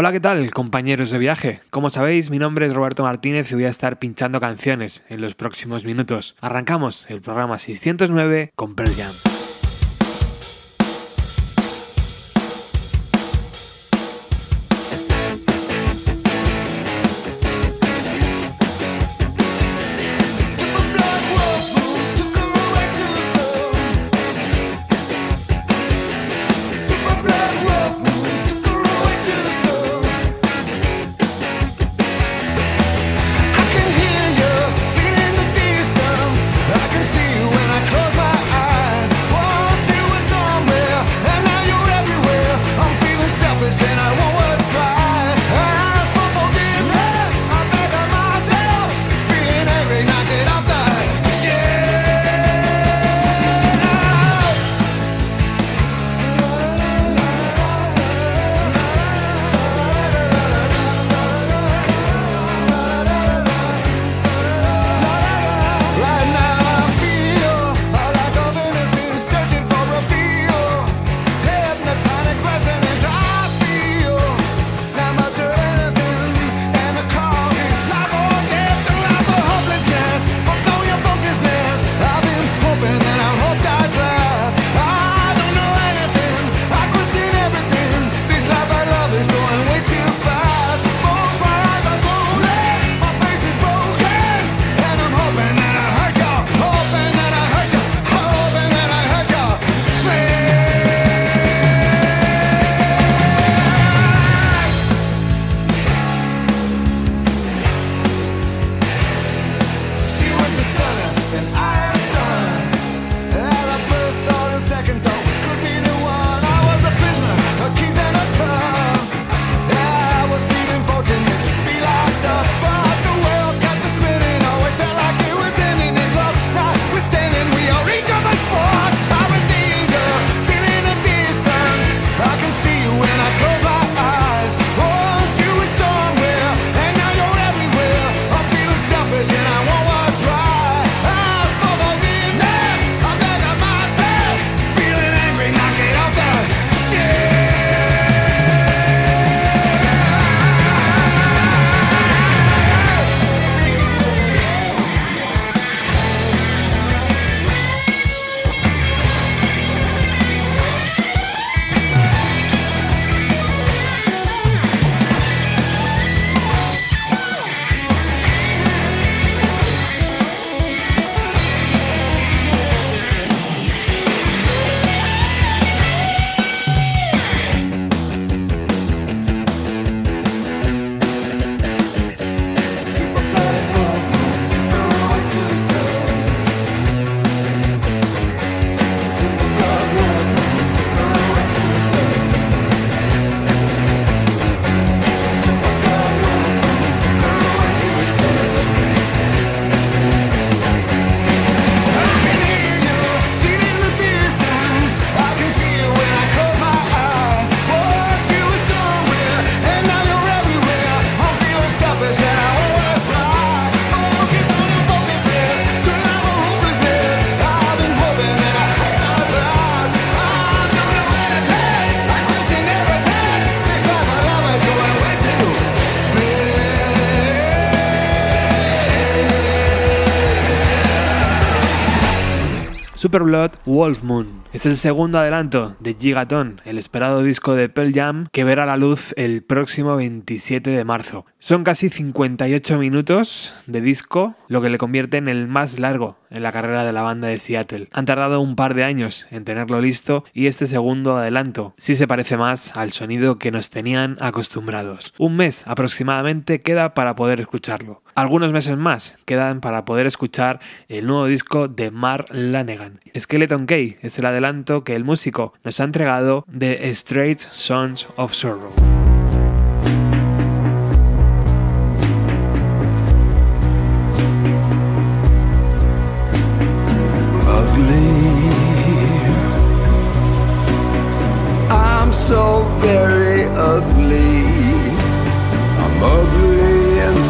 Hola, ¿qué tal, compañeros de viaje? Como sabéis, mi nombre es Roberto Martínez y voy a estar pinchando canciones en los próximos minutos. Arrancamos el programa 609 con Pearl Jam. Superblood Wolf Moon. Es el segundo adelanto de Gigaton, el esperado disco de Pearl Jam que verá la luz el próximo 27 de marzo. Son casi 58 minutos de disco, lo que le convierte en el más largo en la carrera de la banda de Seattle. Han tardado un par de años en tenerlo listo y este segundo adelanto sí se parece más al sonido que nos tenían acostumbrados. Un mes aproximadamente queda para poder escucharlo. Algunos meses más quedan para poder escuchar el nuevo disco de Mark Lanegan. Skeleton Key es el adelanto que el músico nos ha entregado de Straight Sons of Sorrow.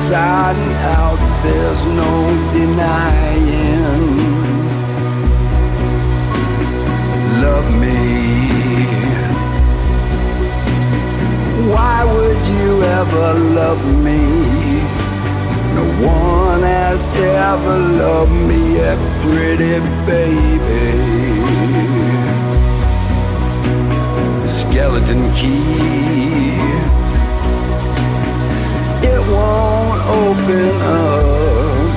Inside and out, there's no denying. Love me. Why would you ever love me. No one has ever loved me, a pretty baby. Skeleton key. Open up.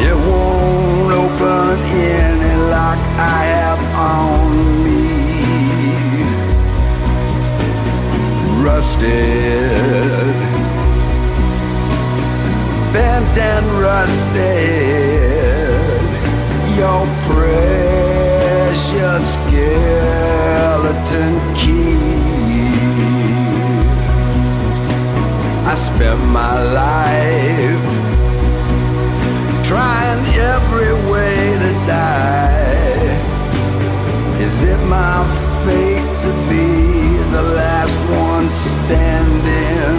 It won't open any lock I have on me. Rusted, bent and rusted. Your precious skeleton I spent my life trying every way to die. Is it my fate to be the last one standing?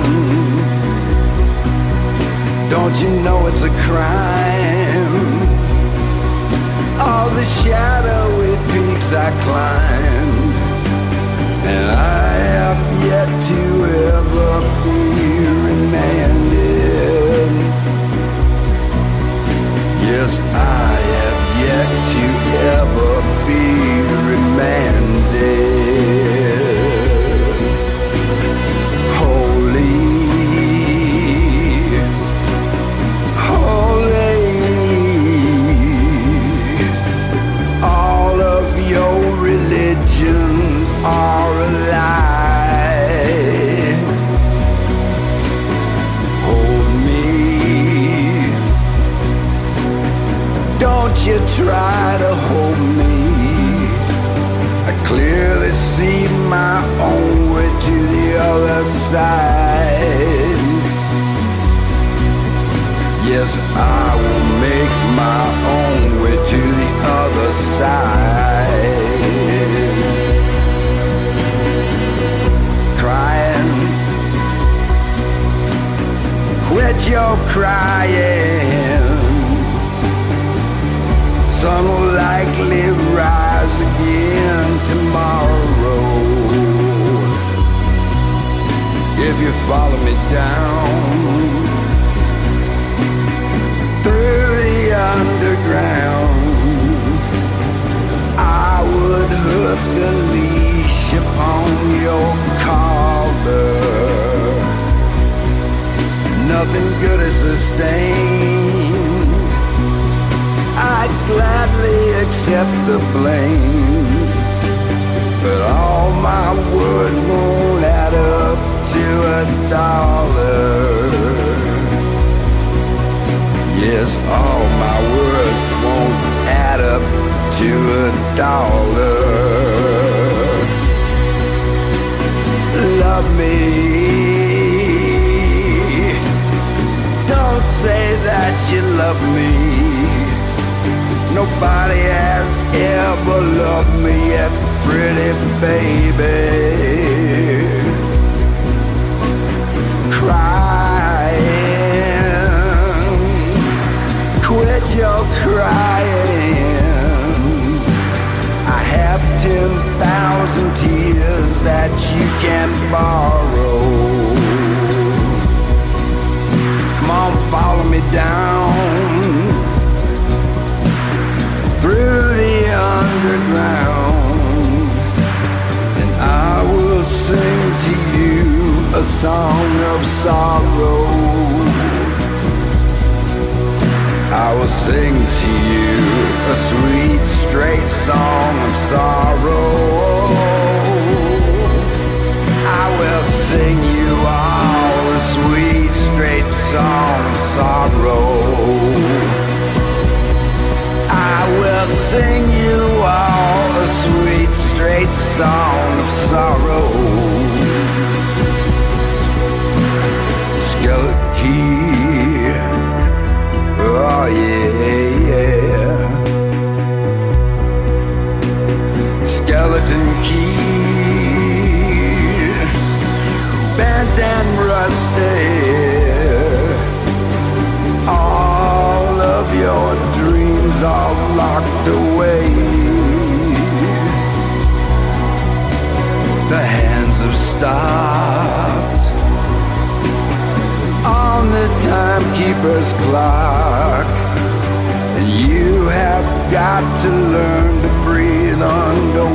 Don't you know it's a crime? All the shadowy peaks I climbed, and I have yet to ever be Yes, I have yet to ever be remanded. Side. Yes, I will make my own way to the other side. Crying, quit your crying. Sun will likely rise again tomorrow. If you follow me down through the underground, I would hook the leash upon your collar. Nothing good is sustained. I'd gladly accept the blame. Dollar. Love me. Don't say that you love me. Nobody has ever loved me yet, pretty baby. Crying, quit your crying. Thousand tears that you can borrow. Come on, follow me down through the underground, and I will sing to you a song of sorrow. I will sing to you a sweet, straight song of sorrow. I will sing you all a sweet, straight song of sorrow. I will sing you all a sweet, straight song of sorrow. I. All of your dreams are locked away. The hands have stopped on the timekeeper's clock. And you have got to learn to breathe under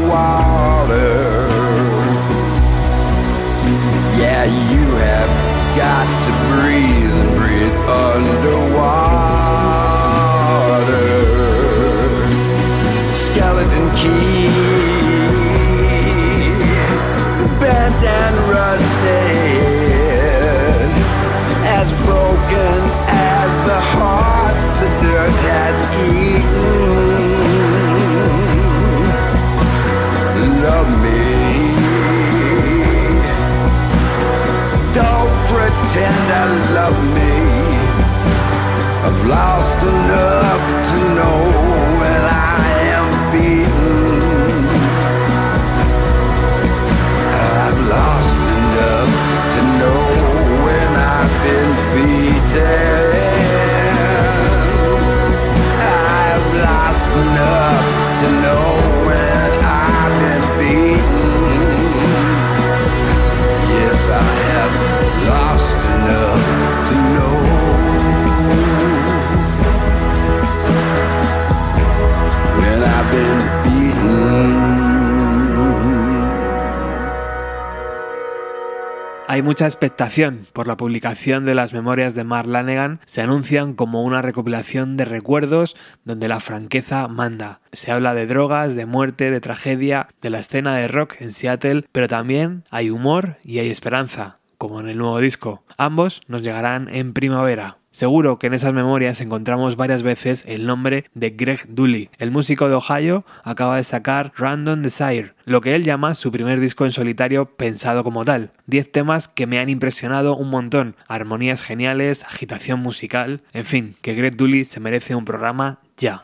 mucha expectación por la publicación de las memorias de Mark Lanegan. Se anuncian como una recopilación de recuerdos donde la franqueza manda. Se habla de drogas, de muerte, de tragedia, de la escena de rock en Seattle, pero también hay humor y hay esperanza, como en el nuevo disco. Ambos nos llegarán en primavera. Seguro que en esas memorias encontramos varias veces el nombre de Greg Dooley. El músico de Ohio acaba de sacar Random Desire, lo que él llama su primer disco en solitario pensado como tal. Diez temas que me han impresionado un montón, armonías geniales, agitación musical, en fin, que Greg Dooley se merece un programa ya.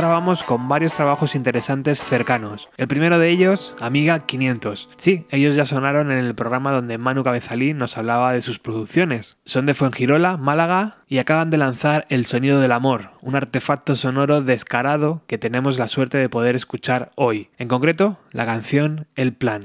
Contamos con varios trabajos interesantes cercanos. El primero de ellos, Amiga 500. Sí, ellos ya sonaron en el programa donde Manu Cabezalí nos hablaba de sus producciones. Son de Fuengirola, Málaga y acaban de lanzar El Sonido del Amor, un artefacto sonoro descarado que tenemos la suerte de poder escuchar hoy. En concreto, la canción El Plan.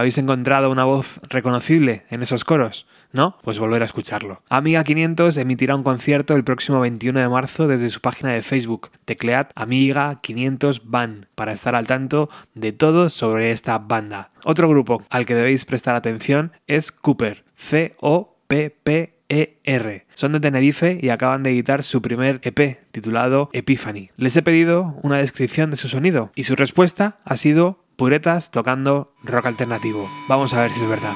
¿Habéis encontrado una voz reconocible en esos coros? ¿No? Pues volver a escucharlo. Amiga 500 emitirá un concierto el próximo 21 de marzo desde su página de Facebook. Teclead Amiga 500 Van para estar al tanto de todo sobre esta banda. Otro grupo al que debéis prestar atención es Cooper. C-O-P-P-E-R. Son de Tenerife y acaban de editar su primer EP titulado Epiphany. Les he pedido una descripción de su sonido y su respuesta ha sido puretas tocando rock alternativo. Vamos a ver si es verdad.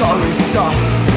Sorry, soft.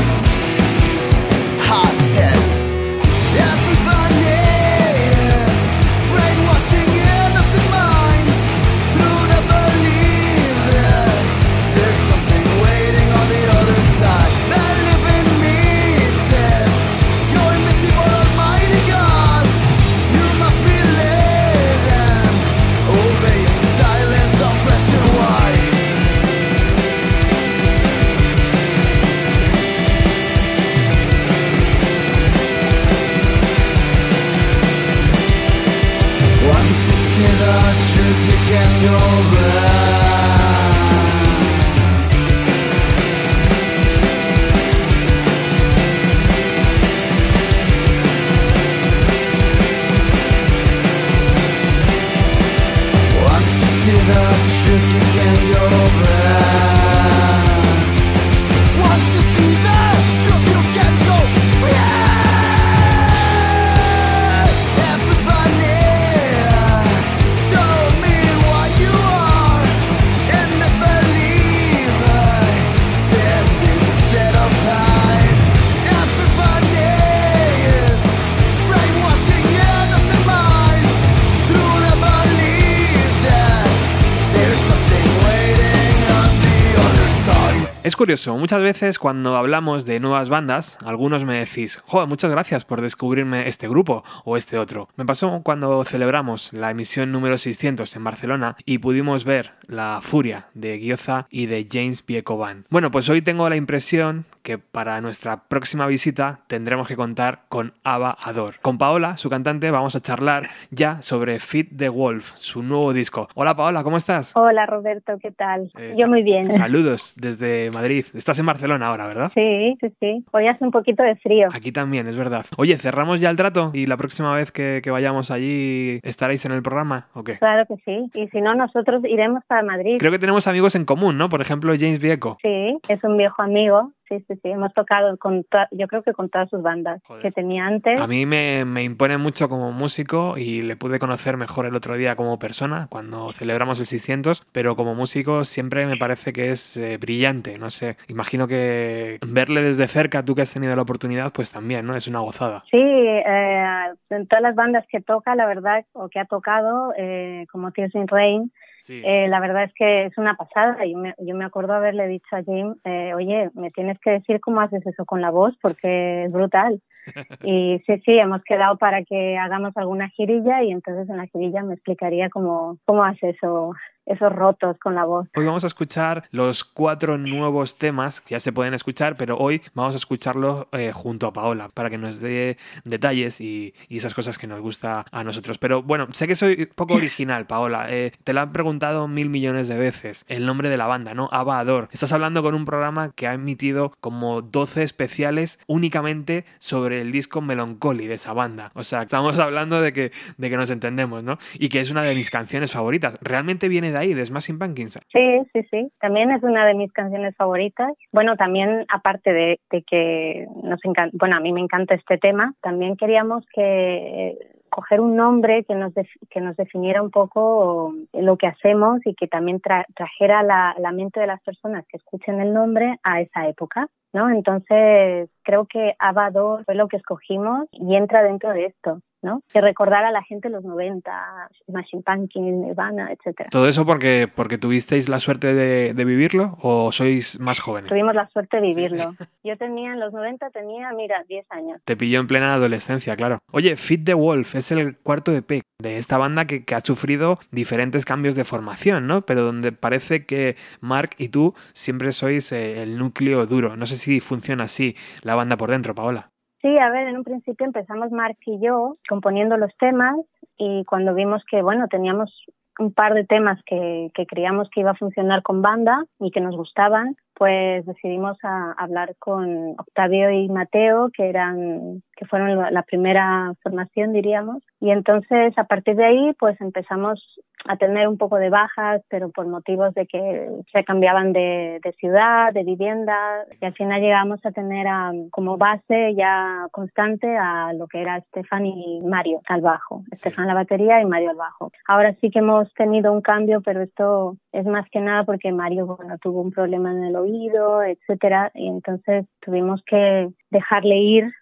Es curioso, muchas veces cuando hablamos de nuevas bandas, algunos me decís, joder, muchas gracias por descubrirme este grupo o este otro. Me pasó cuando celebramos la emisión número 600 en Barcelona y pudimos ver La Furia de Gioza y de James Biecoban. Bueno, pues hoy tengo la impresión que para nuestra próxima visita tendremos que contar con Ava Ador. Con Paola, su cantante, vamos a charlar ya sobre Fit the Wolf, su nuevo disco. Hola Paola, ¿cómo estás? Hola Roberto, ¿qué tal? Eh, Yo muy bien. Saludos desde Madrid. Estás en Barcelona ahora, ¿verdad? Sí, sí, sí. Hoy hace un poquito de frío. Aquí también, es verdad. Oye, ¿cerramos ya el trato? ¿Y la próxima vez que, que vayamos allí estaréis en el programa o qué? Claro que sí. Y si no, nosotros iremos para Madrid. Creo que tenemos amigos en común, ¿no? Por ejemplo, James Vieco. Sí, es un viejo amigo sí, sí, sí. Hemos tocado con, yo creo que con todas sus bandas que tenía antes. A mí me, me, impone mucho como músico y le pude conocer mejor el otro día como persona cuando celebramos el 600, pero como músico siempre me parece que es eh, brillante, no sé. Imagino que verle desde cerca, tú que has tenido la oportunidad, pues también, ¿no? Es una gozada. Sí, eh, en todas las bandas que toca, la verdad, o que ha tocado, eh, como Tears in Rain, eh, la verdad es que es una pasada. Yo me, yo me acuerdo haberle dicho a Jim, eh, oye, me tienes que decir cómo haces eso con la voz porque es brutal. y sí, sí, hemos quedado para que hagamos alguna girilla y entonces en la girilla me explicaría cómo, cómo hace eso esos rotos con la voz. Hoy vamos a escuchar los cuatro nuevos temas que ya se pueden escuchar, pero hoy vamos a escucharlos eh, junto a Paola para que nos dé detalles y, esas cosas que nos gusta a nosotros. Pero bueno, sé que soy poco original, Paola. Eh, te lo han preguntado mil millones de veces. El nombre de la banda, ¿no? Abador. Estás hablando con un programa que ha emitido como 12 especiales únicamente sobre el disco Melancholy de esa banda. O sea, estamos hablando de que, de que nos entendemos, ¿no? Y que es una de mis canciones favoritas. Realmente viene de ahí, de Smashing Pumpkins. Sí, sí, sí. También es una de mis canciones favoritas. Bueno, también aparte de, que nos encanta, bueno, a mí me encanta este tema, también queríamos que coger un nombre que nos, que nos definiera un poco lo que hacemos y que también trajera la, la mente de las personas que escuchen el nombre a esa época. ¿no? Entonces, creo que Abador fue lo que escogimos y entra dentro de esto. ¿No? Que recordar a la gente los 90, Machine Pumpkins, Nirvana, etcétera. ¿Todo eso porque, porque tuvisteis la suerte de, vivirlo o sois más jóvenes? Tuvimos la suerte de vivirlo. Yo tenía en los 90, tenía, mira, 10 años. Te pilló en plena adolescencia, claro. Oye, Fit the Wolf es el cuarto EP de esta banda que, que ha sufrido diferentes cambios de formación, ¿no? Pero donde parece que Mark y tú siempre sois eh, el núcleo duro. No sé si funciona así la banda por dentro, Paola. Sí, a ver, en un principio empezamos Mark y yo componiendo los temas y cuando vimos que, bueno, teníamos un par de temas que, que creíamos que iba a funcionar con banda y que nos gustaban, pues decidimos a, hablar con Octavio y Mateo, que eran que fueron la primera formación, diríamos, y entonces a partir de ahí pues empezamos a tener un poco de bajas, pero por motivos de que se cambiaban de, ciudad, de vivienda, y al final llegamos a tener como base ya constante a lo que era Estefan y Mario al bajo, Estefan la batería y Mario al bajo. Ahora sí que hemos tenido un cambio, pero esto es más que nada porque Mario bueno, tuvo un problema en el oído, etcétera, y entonces tuvimos que dejarle ir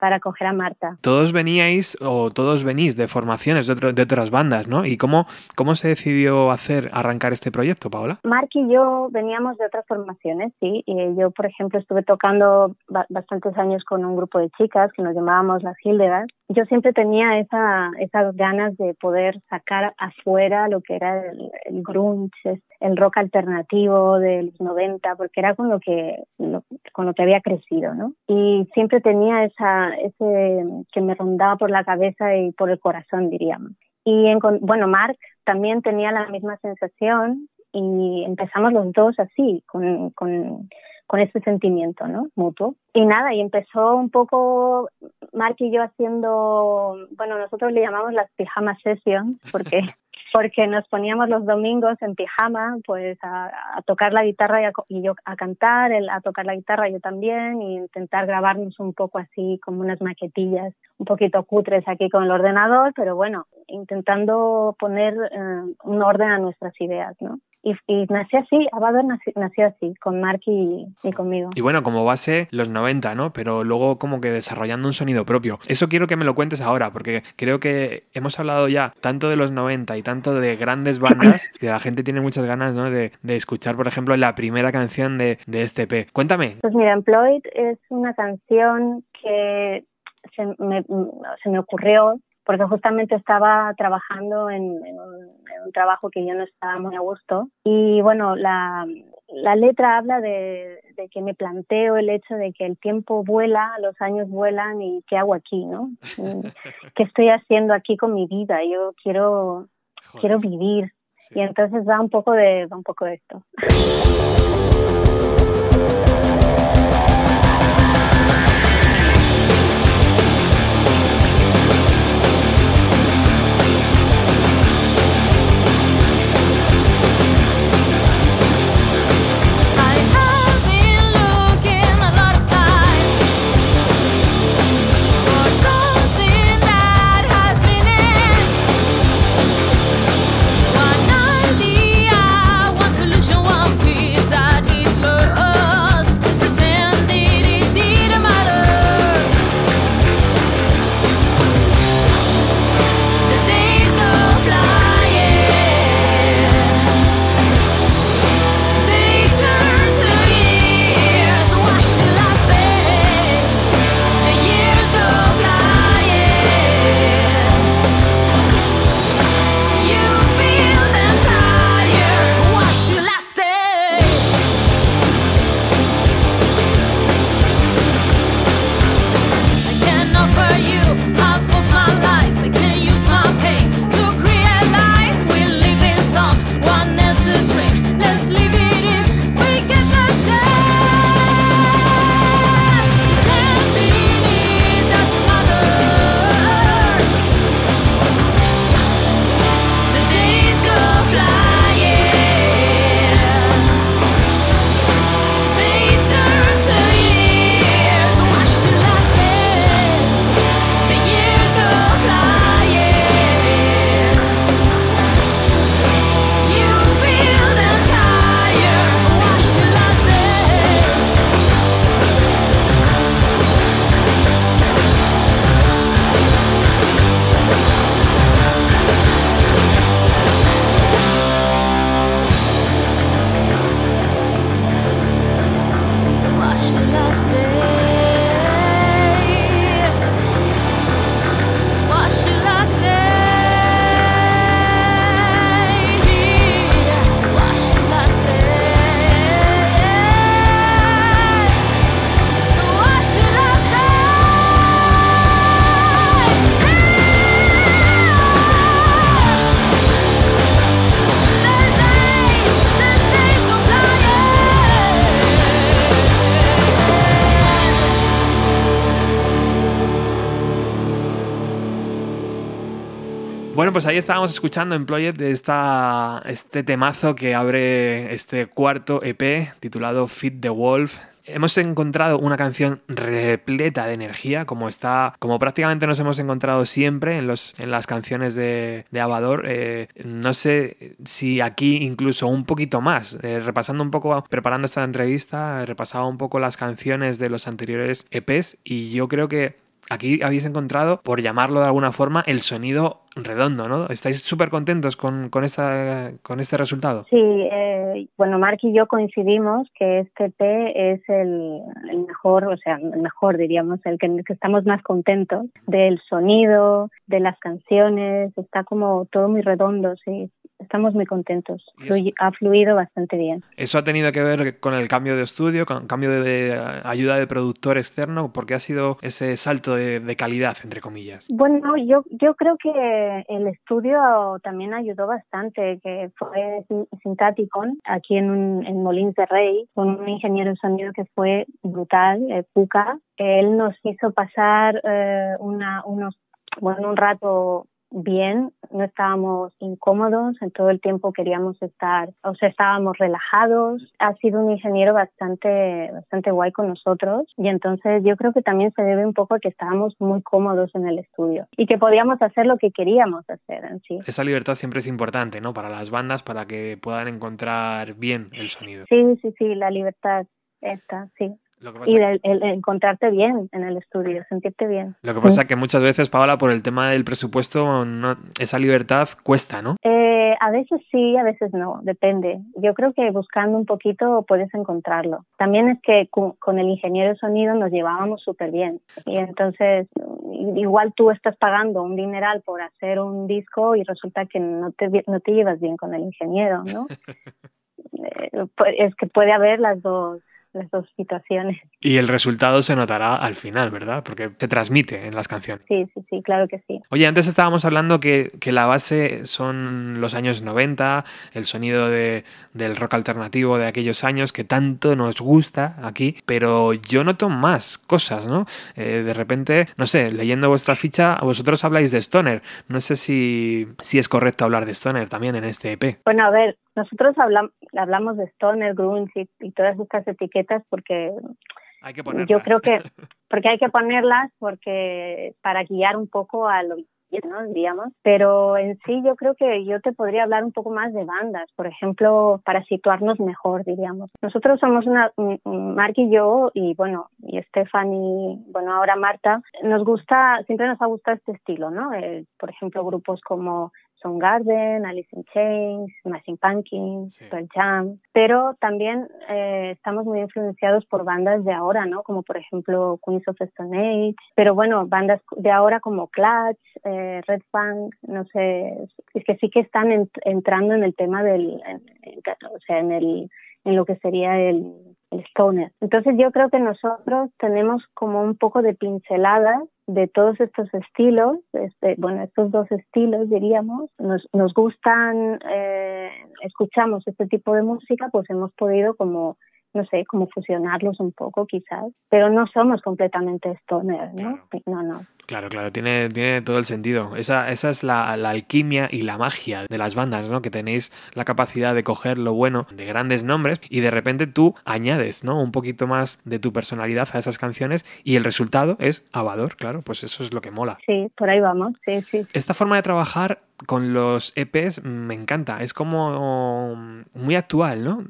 para coger a Marta. Todos veníais o todos venís de formaciones de, de otras bandas, ¿no? ¿Y cómo, cómo se decidió hacer, arrancar este proyecto, Paola? Mark y yo veníamos de otras formaciones, sí. Yo, por ejemplo, estuve tocando bastantes años con un grupo de chicas que nos llamábamos las Hildegards. Yo siempre tenía esa, esas ganas de poder sacar afuera lo que era el, el grunge, el rock alternativo de los 90, porque era con lo que, con lo que había crecido, ¿no? Y siempre tenía esa ese que me rondaba por la cabeza y por el corazón, diríamos. Y en, bueno, Mark también tenía la misma sensación y empezamos los dos así, con, con, con ese sentimiento, ¿no? Mutuo. Y nada, y empezó un poco Mark y yo haciendo, bueno, nosotros le llamamos las pijama sessions, porque porque nos poníamos los domingos en pijama, pues a, tocar la guitarra y, yo a cantar, él a tocar la guitarra yo también, y intentar grabarnos un poco así como unas maquetillas un poquito cutres aquí con el ordenador, pero bueno, intentando poner eh, un orden a nuestras ideas, ¿no? Y, y nací así, Abador nació, nació, así, con Mark y, y, conmigo. Y bueno, como base los 90, ¿no? Pero luego como que desarrollando un sonido propio. Eso quiero que me lo cuentes ahora, porque creo que hemos hablado ya tanto de los 90 y tanto de grandes bandas que la gente tiene muchas ganas, ¿no? De, de escuchar, por ejemplo, la primera canción de, de este P. Cuéntame. Pues mira, Employed es una canción que se me, se me ocurrió porque justamente estaba trabajando en, un, trabajo que yo no estaba muy a gusto. Y bueno, la, la letra habla de, de, que me planteo el hecho de que el tiempo vuela, los años vuelan y qué hago aquí, ¿no? ¿Qué estoy haciendo aquí con mi vida? Yo quiero, quiero vivir. Y entonces va un poco de, va un poco de esto. pues ahí estábamos escuchando Employed de esta, este temazo que abre este cuarto EP titulado Fit the Wolf. Hemos encontrado una canción repleta de energía, como está, como prácticamente nos hemos encontrado siempre en, los, en las canciones de, de Abador. Eh, no sé si aquí incluso un poquito más. Eh, repasando un poco, preparando esta entrevista, repasaba un poco las canciones de los anteriores EPs y yo creo que aquí habéis encontrado, por llamarlo de alguna forma, el sonido redondo, ¿no? ¿Estáis súper contentos con, con, esta, con este resultado? Sí, eh, bueno, Mark y yo coincidimos que este P es el, mejor, o sea, el mejor diríamos, el que, que, estamos más contentos del sonido, de las canciones, está como todo muy redondo, sí. Estamos muy contentos. ha fluido bastante bien. ¿Eso ha tenido que ver con el cambio de estudio, con el cambio de, ayuda de productor externo? ¿Por qué ha sido ese salto de, calidad, entre comillas? Bueno, yo, yo creo que el estudio también ayudó bastante, que fue Sintaticon, aquí en, en Molins de Rey, con un ingeniero de sonido que fue brutal, eh, Puka. Él nos hizo pasar eh, una, unos bueno, un rato bien, no estábamos incómodos, en todo el tiempo queríamos estar, o sea, estábamos relajados. Ha sido un ingeniero bastante, bastante guay con nosotros y entonces yo creo que también se debe un poco a que estábamos muy cómodos en el estudio y que podíamos hacer lo que queríamos hacer en sí. Esa libertad siempre es importante, ¿no? Para las bandas, para que puedan encontrar bien el sonido. Sí, sí, sí, la libertad esta, sí y el, encontrarte bien en el estudio, sentirte bien. Lo que pasa es que muchas veces, Paola, por el tema del presupuesto, no, esa libertad cuesta, ¿no? Eh, a veces sí, a veces no, depende. Yo creo que buscando un poquito puedes encontrarlo. También es que con, el ingeniero de sonido nos llevábamos súper bien. Y entonces, igual tú estás pagando un dineral por hacer un disco y resulta que no te, no te llevas bien con el ingeniero, ¿no? Eh, es que puede haber las dos las dos situaciones. Y el resultado se notará al final, ¿verdad? Porque se transmite en las canciones. Sí, sí, sí, claro que sí. Oye, antes estábamos hablando que, que la base son los años 90, el sonido de, del rock alternativo de aquellos años que tanto nos gusta aquí, pero yo noto más cosas, ¿no? Eh, de repente, no sé, leyendo vuestra ficha, vosotros habláis de Stoner. No sé si, si es correcto hablar de Stoner también en este EP. Bueno, a ver, nosotros hablamos, hablamos de Stoner, Grunge y, todas estas etiquetas porque yo creo que porque hay que ponerlas porque para guiar un poco a lo ¿no? diríamos pero en sí yo creo que yo te podría hablar un poco más de bandas. Por ejemplo para situarnos mejor diríamos. Nosotros somos una Mark y yo y bueno y Stefan y bueno ahora Marta. Nos gusta siempre nos ha gustado este estilo no eh, por ejemplo grupos como Garden, Alice in Chains, Machine Pumpkins, Jam, pero también eh, estamos muy influenciados por bandas de ahora, ¿no? Como por ejemplo Queens of the Stone Age, pero bueno, bandas de ahora como Clutch, eh, Red Funk, no sé, es que sí que están entrando en el tema del, o sea, en el, en lo que sería el, el stoner. Entonces yo creo que nosotros tenemos como un poco de pinceladas de todos estos estilos, este, bueno, estos dos estilos diríamos, nos, nos gustan, eh, escuchamos este tipo de música, pues hemos podido como no sé, como fusionarlos un poco quizás, pero no somos completamente stoner, ¿no? No, no. Claro, claro, tiene, tiene todo el sentido. Esa, esa es la, alquimia y la magia de las bandas, ¿no? Que tenéis la capacidad de coger lo bueno de grandes nombres y de repente tú añades, ¿no? Un poquito más de tu personalidad a esas canciones y el resultado es abador, claro, pues eso es lo que mola. Sí, por ahí vamos, sí, sí. Esta forma de trabajar con los EPs me encanta, es como muy actual, ¿no?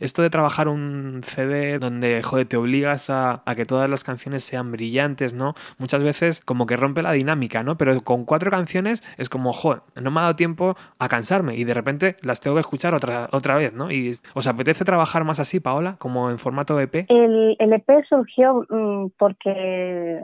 Esto de trabajar un CD donde, joder, te obligas a, a, que todas las canciones sean brillantes, ¿no? Muchas veces como que rompe la dinámica, ¿no? Pero con cuatro canciones es como, joder, no me ha dado tiempo a cansarme y de repente las tengo que escuchar otra, otra vez, ¿no? Y ¿Os apetece trabajar más así, Paola, como en formato EP? El, EP surgió mm, porque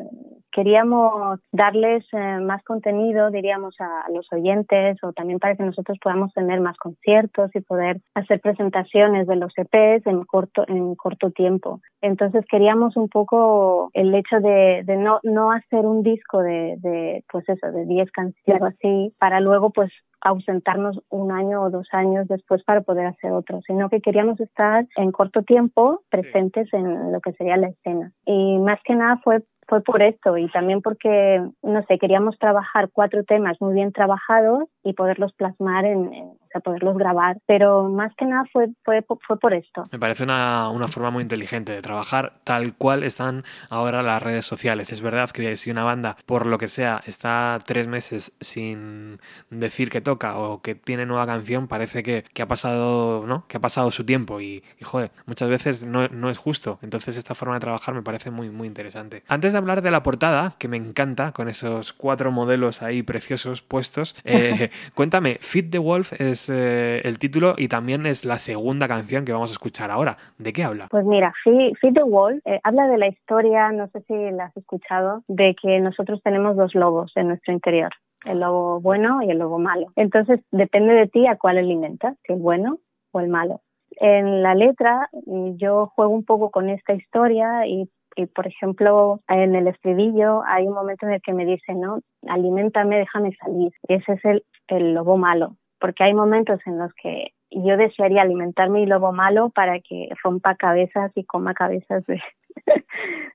queríamos darles eh, más contenido, diríamos, a, los oyentes o también para que nosotros podamos tener más conciertos y poder hacer presentaciones de los EPs en corto, en corto tiempo. Entonces queríamos un poco el hecho de, de no, no hacer un disco de, de pues eso, de 10 canciones así, para luego pues ausentarnos un año o dos años después para poder hacer otro, sino que queríamos estar en corto tiempo presentes en lo que sería la escena. Y más que nada fue fue por esto y también porque, no sé, queríamos trabajar cuatro temas muy bien trabajados y poderlos plasmar en, en a poderlos grabar. Pero más que nada fue, fue, fue por esto. Me parece una, una, forma muy inteligente de trabajar tal cual están ahora las redes sociales. Es verdad que si una banda, por lo que sea, está tres meses sin decir que toca o que tiene nueva canción, parece que, que ha pasado, ¿no? Que ha pasado su tiempo y, joder, muchas veces no, no, es justo. Entonces esta forma de trabajar me parece muy, muy interesante. Antes de hablar de la portada, que me encanta, con esos cuatro modelos ahí preciosos puestos, eh, cuéntame, Fit the Wolf es eh, el título y también es la segunda canción que vamos a escuchar ahora. ¿De qué habla? Pues mira, Feed, the Wall eh, habla de la historia, no sé si la has escuchado, de que nosotros tenemos dos lobos en nuestro interior el lobo bueno y el lobo malo. Entonces depende de ti a cuál alimentas, el bueno o el malo. En la letra yo juego un poco con esta historia y, por ejemplo, en el estribillo hay un momento en el que me dice, no, alimentame, déjame salir. Y ese es el lobo malo, porque hay momentos en los que yo desearía alimentar mi lobo malo para que rompa cabezas y coma cabezas de,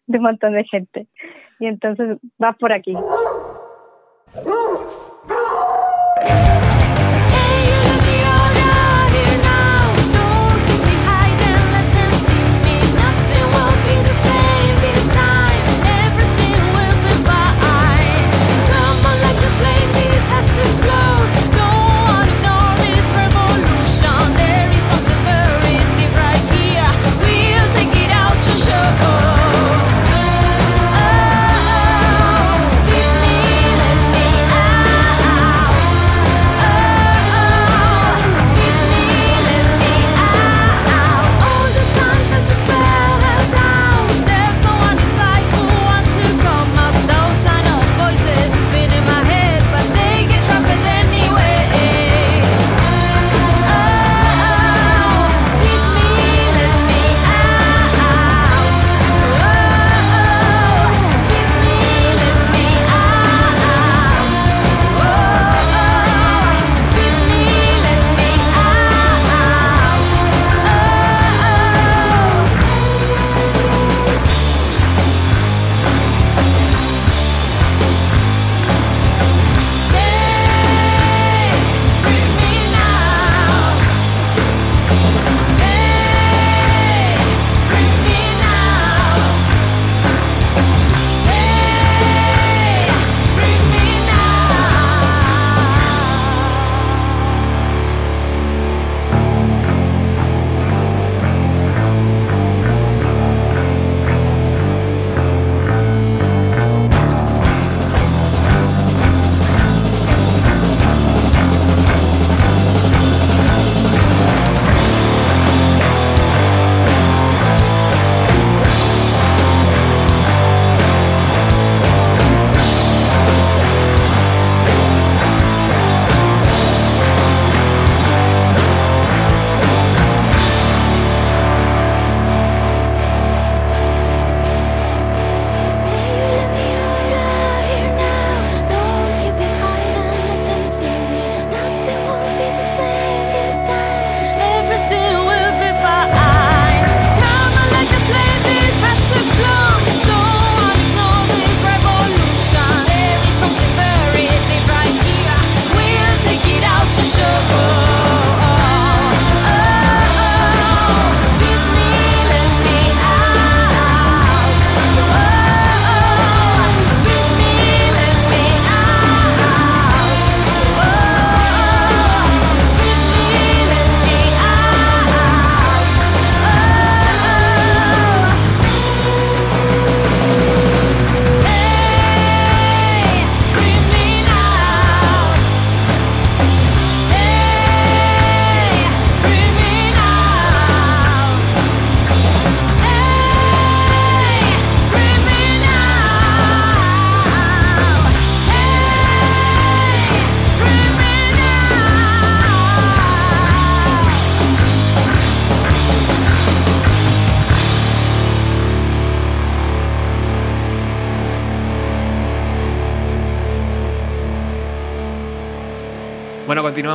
un montón de gente. Y entonces va por aquí.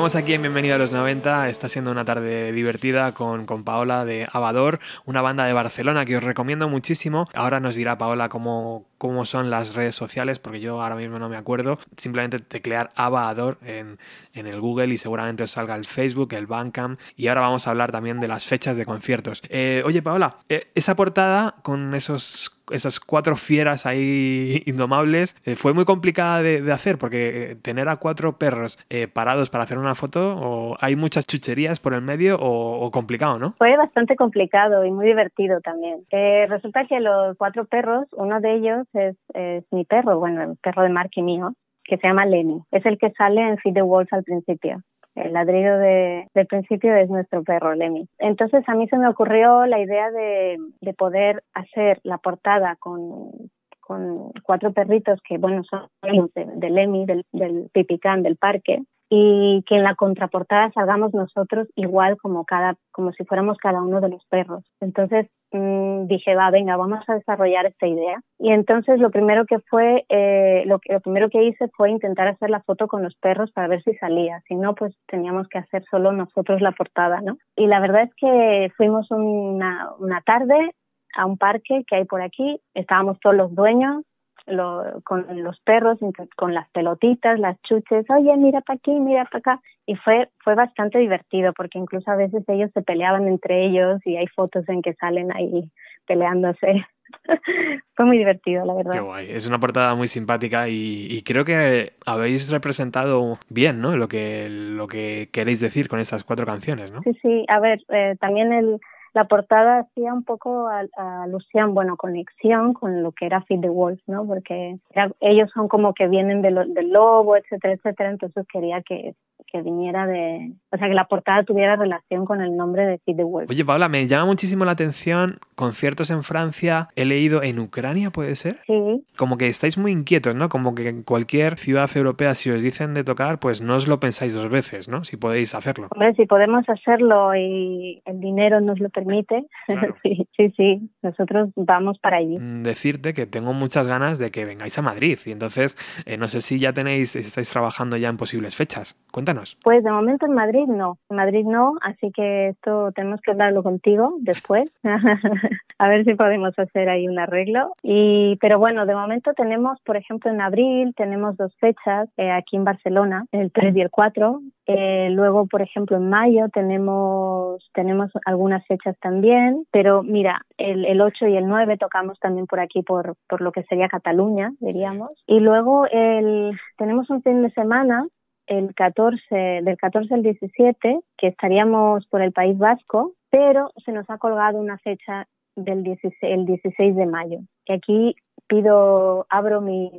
Continuamos aquí en Bienvenido a los 90. Está siendo una tarde divertida con, con Paola de Abador, una banda de Barcelona que os recomiendo muchísimo. Ahora nos dirá Paola cómo, cómo son las redes sociales, porque yo ahora mismo no me acuerdo. Simplemente teclear Abador en, en el Google y seguramente os salga el Facebook, el Bandcamp. Y ahora vamos a hablar también de las fechas de conciertos. Eh, oye, Paola, eh, esa portada con esos esas cuatro fieras ahí indomables, eh, fue muy complicada de, hacer porque tener a cuatro perros parados para hacer una foto, o hay muchas chucherías por el medio o, complicado, ¿no? Fue bastante complicado y muy divertido también. resulta que los cuatro perros, uno de ellos es, es mi perro, bueno, el perro de Mark y mío, que se llama Lenny. Es el que sale en Feed the Wolves al principio. El ladrido de, del principio es nuestro perro, Lemmy. Entonces a mí se me ocurrió la idea de, de poder hacer la portada con, con cuatro perritos que, bueno, son de, del Emi, del, del Pipicán, del parque, y que en la contraportada salgamos nosotros igual como cada como si fuéramos cada uno de los perros. Entonces mmm, dije va venga vamos a desarrollar esta idea y entonces lo primero que fue eh, lo, lo primero que hice fue intentar hacer la foto con los perros para ver si salía. Si no pues teníamos que hacer solo nosotros la portada no y la verdad es que fuimos una, una tarde a un parque que hay por aquí. Estábamos todos los dueños lo, con los perros, con las pelotitas, las chuches, oye, mira para aquí, mira para acá. Y fue, fue bastante divertido porque incluso a veces ellos se peleaban entre ellos y hay fotos en que salen ahí peleándose. fue muy divertido, la verdad. Qué guay. Es una portada muy simpática y, y, creo que habéis representado bien, ¿no? Lo que, lo que queréis decir con estas cuatro canciones, ¿no? Sí, sí. A ver, eh, también el la portada hacía un poco alusión, bueno, conexión con lo que era Feed the Wolf, ¿no? Porque era, ellos son como que vienen de lo, del lobo, etcétera, etcétera, entonces quería que, que viniera de, o sea, que la portada tuviera relación con el nombre de Feed the Wolf. Oye, Paula, me llama muchísimo la atención conciertos en Francia, he leído en Ucrania, ¿puede ser? Sí. Como que estáis muy inquietos, ¿no? Como que en cualquier ciudad europea, si os dicen de tocar, pues no os lo pensáis dos veces, ¿no? Si podéis hacerlo. Hombre, si podemos hacerlo y el dinero nos lo permite, claro. sí, sí, sí, nosotros vamos para allí. Decirte que tengo muchas ganas de que vengáis a Madrid y entonces eh, no sé si ya tenéis, si estáis trabajando ya en posibles fechas. Cuéntanos. Pues de momento en Madrid no, en Madrid no, así que esto tenemos que hablarlo contigo después, a ver si podemos hacer ahí un arreglo. Y, pero bueno, de momento tenemos, por ejemplo, en abril tenemos dos fechas eh, aquí en Barcelona, el 3 y el 4. Eh, luego, por ejemplo, en mayo tenemos, tenemos algunas fechas también, pero mira, el, el 8 y el 9 tocamos también por aquí, por, por lo que sería Cataluña, diríamos. Y luego el, tenemos un fin de semana el 14, del 14 al 17, que estaríamos por el País Vasco, pero se nos ha colgado una fecha del 16, el 16 de mayo. Y aquí pido, abro mis,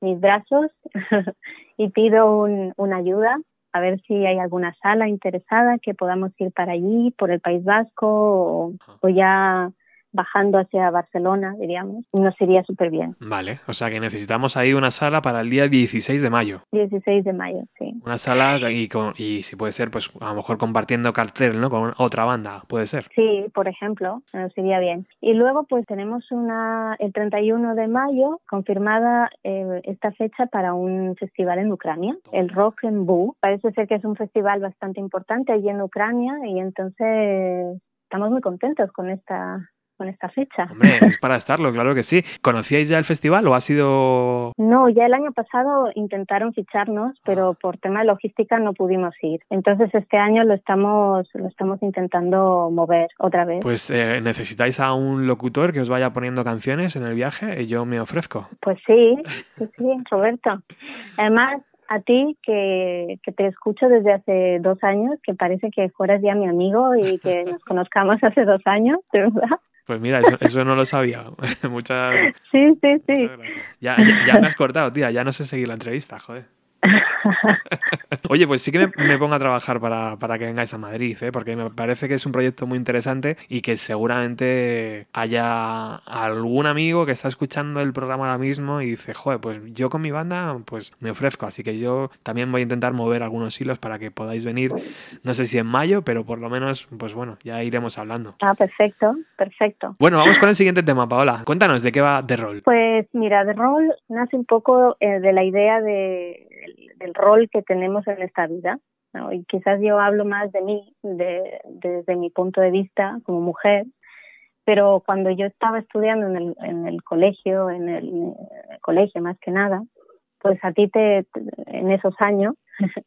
mis brazos y pido un, una ayuda a ver si hay alguna sala interesada que podamos ir para allí, por el País Vasco o, o ya bajando hacia Barcelona, diríamos, nos iría súper bien. Vale, o sea que necesitamos ahí una sala para el día 16 de mayo. 16 de mayo, sí. Una sala y, con, y si puede ser, pues a lo mejor compartiendo cartel, ¿no? Con otra banda, puede ser. Sí, por ejemplo, nos iría bien. Y luego pues tenemos una, el 31 de mayo, confirmada eh, esta fecha para un festival en Ucrania, el Rock and Boo. Parece ser que es un festival bastante importante allí en Ucrania y entonces estamos muy contentos con esta con esta fecha. Hombre, es para estarlo, claro que sí. ¿Conocíais ya el festival o ha sido...? No, ya el año pasado intentaron ficharnos, pero por tema de logística no pudimos ir. Entonces este año lo estamos, lo estamos intentando mover otra vez. Pues eh, necesitáis a un locutor que os vaya poniendo canciones en el viaje y yo me ofrezco. Pues sí, sí, sí, Roberto. Además, a ti que, que, te escucho desde hace dos años, que parece que fueras ya mi amigo y que nos conozcamos hace dos años, de verdad. Pues mira, eso, eso no lo sabía. Muchas. Sí, sí, sí. Ya, ya, ya, me has cortado, tía. Ya no sé seguir la entrevista, joder. Oye, pues sí que me, me, pongo a trabajar para, para que vengáis a Madrid, ¿eh? porque me parece que es un proyecto muy interesante y que seguramente haya algún amigo que está escuchando el programa ahora mismo y dice, joder, pues yo con mi banda pues me ofrezco, así que yo también voy a intentar mover algunos hilos para que podáis venir, no sé si en mayo, pero por lo menos, pues bueno, ya iremos hablando. Ah, perfecto, perfecto. Bueno, vamos con el siguiente tema, Paola. Cuéntanos, ¿de qué va The Roll? Pues mira, The Roll nace un poco eh, de la idea de del rol que tenemos en esta vida. ¿no? Y quizás yo hablo más de mí, de, desde mi punto de vista como mujer, pero cuando yo estaba estudiando en el, en el colegio, en el, en el colegio más que nada, pues a ti te, en esos años,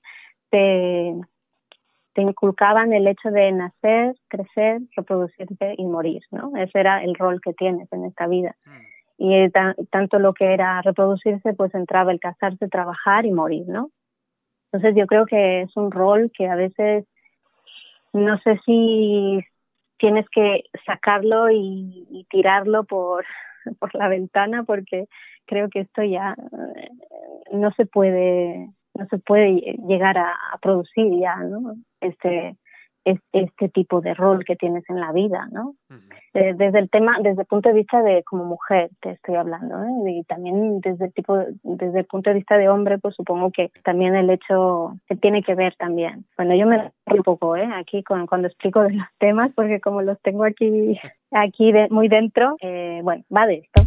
te, te inculcaban el hecho de nacer, crecer, reproducirte y morir, ¿no? Ese era el rol que tienes en esta vida. Mm y tanto lo que era reproducirse pues entraba el casarse, trabajar y morir, ¿no? Entonces yo creo que es un rol que a veces no sé si tienes que sacarlo y, tirarlo por, por la ventana porque creo que esto ya no se puede no se puede llegar a, a producir ya, ¿no? Este es este tipo de rol que tienes en la vida, ¿no? Eh, desde el tema, desde el punto de vista de como mujer te estoy hablando, ¿eh? y también desde el tipo, desde el punto de vista de hombre, pues supongo que también el hecho que tiene que ver también. Bueno, yo me un poco, ¿eh? Aquí con, cuando explico de los temas, porque como los tengo aquí, aquí de, muy dentro, eh, bueno, va de esto.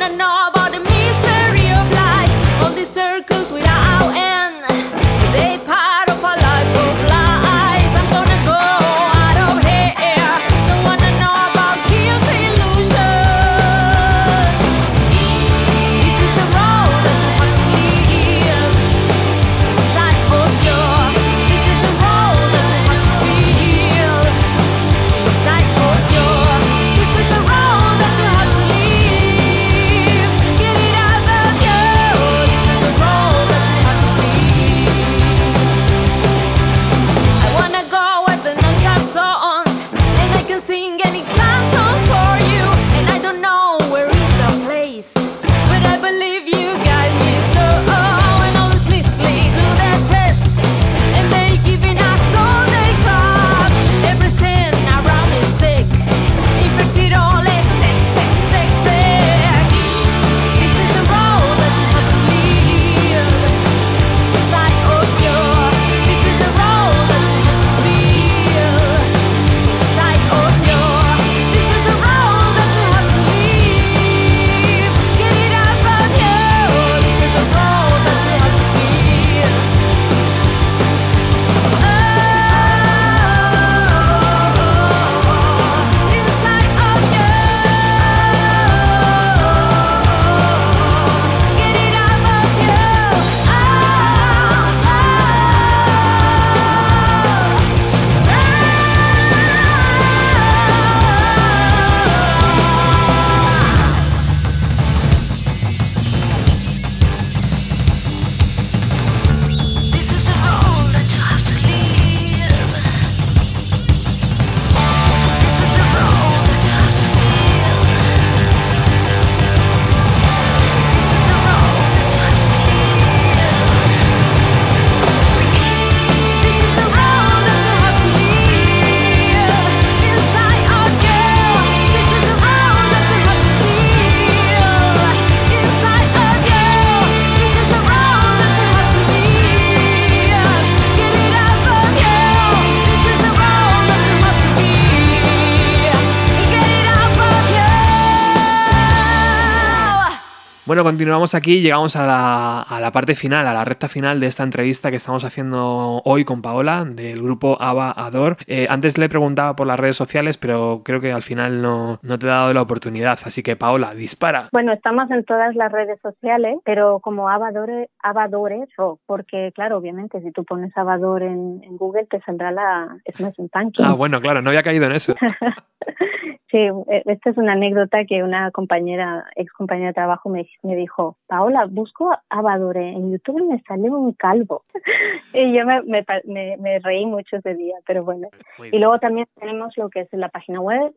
wanna know about the mystery of life, all these circles without. Bueno, continuamos aquí, llegamos a la, parte final, a la recta final de esta entrevista que estamos haciendo hoy con Paola del grupo Ava Ador. Eh, antes le preguntaba por las redes sociales, pero creo que al final no, no te he dado la oportunidad, así que Paola, dispara. Bueno, estamos en todas las redes sociales, pero como Avador, Avadores, porque claro, obviamente si tú pones Avador en, en Google te saldrá la Smashing Pumpkins. Ah, bueno, claro, no había caído en eso. Sí, e, esta es una anécdota que una compañera, ex compañera de trabajo me, me dijo, Paola, busco a Badore, en YouTube me sale un calvo. y yo me, me, me, reí mucho ese día, pero bueno. Y luego también tenemos lo que es la página web,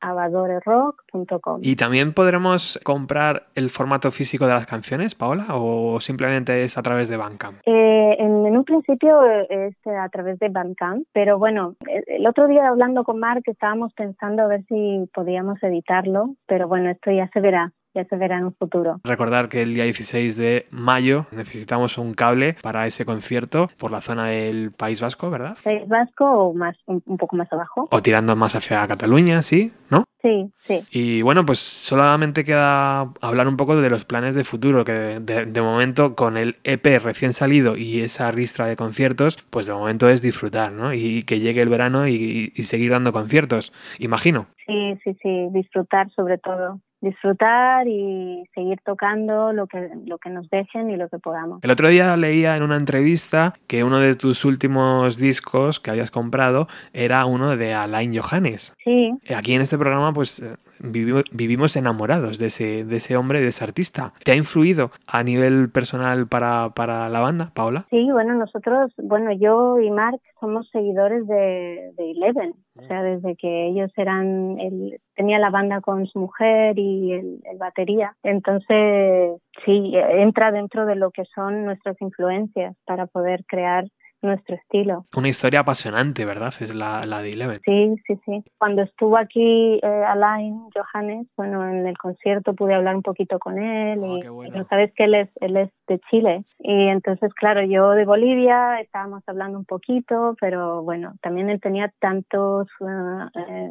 www.abadorerock.com. ¿Y también podremos comprar el formato físico de las canciones, Paola, o simplemente es a través de Bandcamp? Eh, en, en, un principio es a través de Bandcamp, pero bueno, el otro día hablando con Mark estábamos pensando a ver si podíamos editarlo, pero bueno, esto ya se verá ya se verá en un futuro. Recordar que el día 16 de mayo necesitamos un cable para ese concierto por la zona del País Vasco, ¿verdad? País Vasco o más un, poco más abajo. O tirando más hacia Cataluña, ¿sí? ¿No? Sí, sí. Y bueno, pues solamente queda hablar un poco de los planes de futuro, que de, momento con el EP recién salido y esa ristra de conciertos, pues de momento es disfrutar, ¿no? Y que llegue el verano y seguir dando conciertos, imagino. Sí, sí, sí, disfrutar sobre todo disfrutar y seguir tocando lo que, lo que nos dejen y lo que podamos. El otro día leía en una entrevista que uno de tus últimos discos que habías comprado era uno de Alain Johannes. Sí. Aquí en este programa pues vivimos enamorados de ese, de ese hombre, de ese artista. ¿Te ha influido a nivel personal para, para la banda, Paola? Sí, bueno, nosotros, bueno, yo y Mark somos seguidores de, de Eleven, o sea, desde que ellos eran, el, tenía la banda con su mujer y el, el batería. Entonces, sí, entra dentro de lo que son nuestras influencias para poder crear nuestro estilo. Una historia apasionante, ¿verdad? Es la, la de Eleven. Sí, sí, sí. Cuando estuvo aquí eh, Alain Johannes, bueno, en el concierto pude hablar un poquito con él Ah, y qué bueno. no sabes que él es, él es de Chile y entonces, claro, yo de Bolivia estábamos hablando un poquito, pero bueno, también él tenía tantos eh,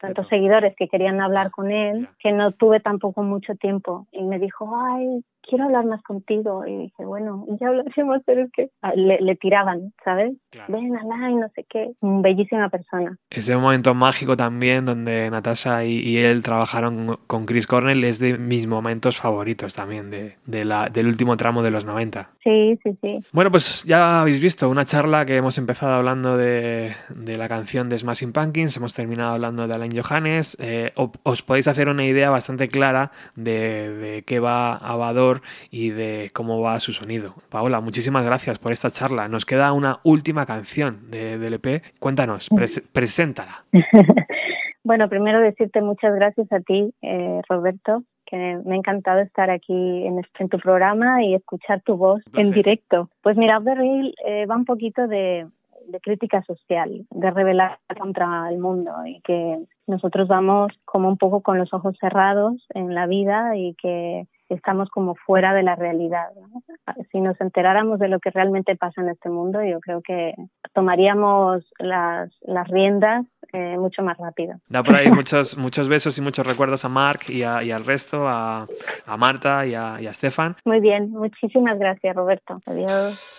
tantos seguidores que querían hablar con él Ya. que no tuve tampoco mucho tiempo y me dijo, ay, quiero hablar más contigo y dije, bueno, ya hablaremos, pero es que ah, le, le tiraban, ¿sabes? Claro. Ven, Alain, no sé qué, bellísima persona. Ese momento mágico también donde Natasha y, y él trabajaron con- Chris Cornell es de mis momentos favoritos también de, de la, del último tramo de los 90. Sí, sí, sí. Bueno, pues ya habéis visto una charla que hemos empezado hablando de, de la canción de Smashing Pumpkins, hemos terminado hablando de Alain Johannes. eh, os podéis hacer una idea bastante clara de, de qué va Y de cómo va su sonido. Paola, muchísimas gracias por esta charla. Nos queda una última canción de, del EP. Cuéntanos, pres- preséntala. Bueno, primero decirte muchas gracias a ti, eh, Roberto, que me ha encantado estar aquí en, este- en tu programa y escuchar tu voz en directo. Pues mira, Rail eh, va un poquito de, de crítica social, de rebelar contra el mundo y que nosotros vamos como un poco con los ojos cerrados en la vida y que estamos como fuera de la realidad. ¿no? Si nos enteráramos de lo que realmente pasa en este mundo, yo creo que tomaríamos las, las riendas eh, mucho más rápido. Da por ahí muchos, muchos besos y muchos recuerdos a Mark y, a- y al resto, a, a Marta y a, y a Stefan. Muy bien, muchísimas gracias, Roberto. Adiós.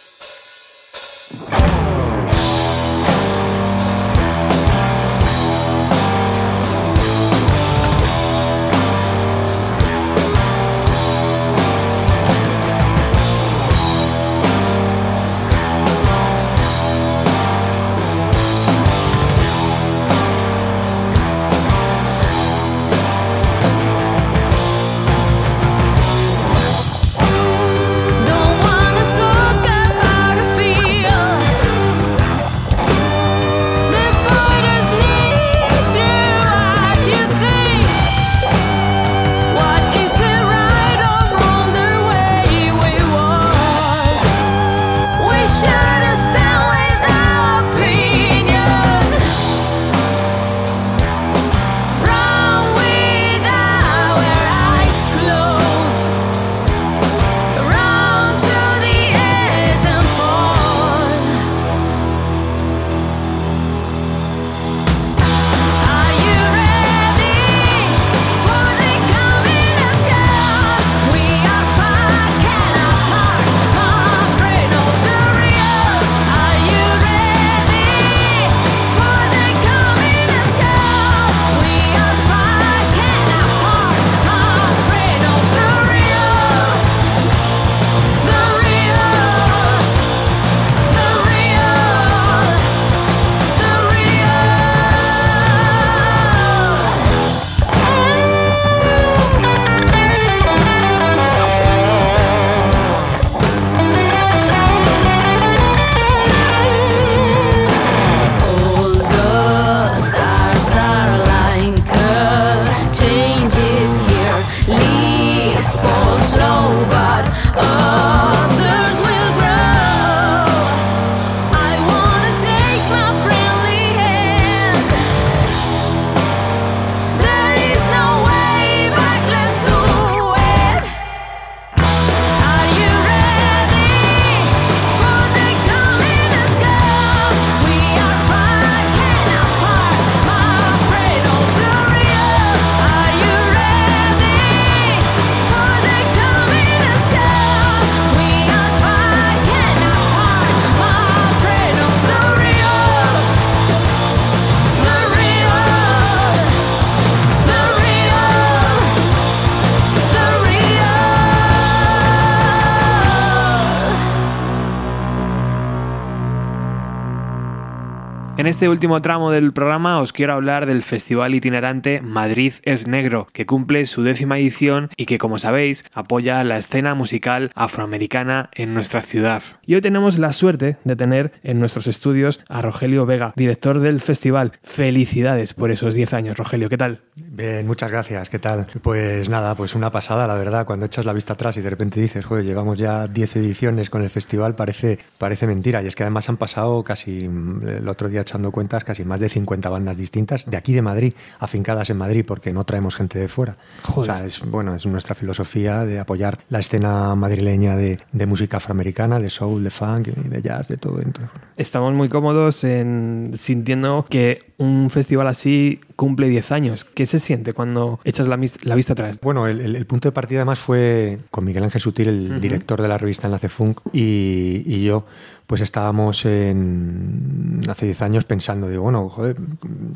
Este último tramo del programa os quiero hablar del festival itinerante Madrid es Negro, que cumple su décima edición y que, como sabéis, apoya la escena musical afroamericana en nuestra ciudad. Y hoy tenemos la suerte de tener en nuestros estudios a Rogelio Vega, director del festival. Felicidades por esos 10 años, Rogelio, ¿qué tal? Bien, muchas gracias, ¿qué tal? Pues nada, pues una pasada, la verdad, cuando echas la vista atrás y de repente dices, joder, llevamos ya 10 ediciones con el festival, parece, parece mentira. Y es que además han pasado casi, el otro día echando cuentas, casi más de 50 bandas distintas de aquí de Madrid, afincadas en Madrid, porque no traemos gente de fuera. O sea, es, bueno, es nuestra filosofía de apoyar la escena madrileña de, de música afroamericana, de soul, de funk, de jazz, de todo. Entonces, Estamos muy cómodos en sintiendo que un festival así cumple 10 años. ¿Qué se siente cuando echas la, la vista atrás? Bueno, el, el, el, punto de partida además fue con Miguel Ángel Sutil, el uh -huh. director de la revista Enlace Funk, y, y yo pues estábamos hace 10 años pensando, digo, bueno,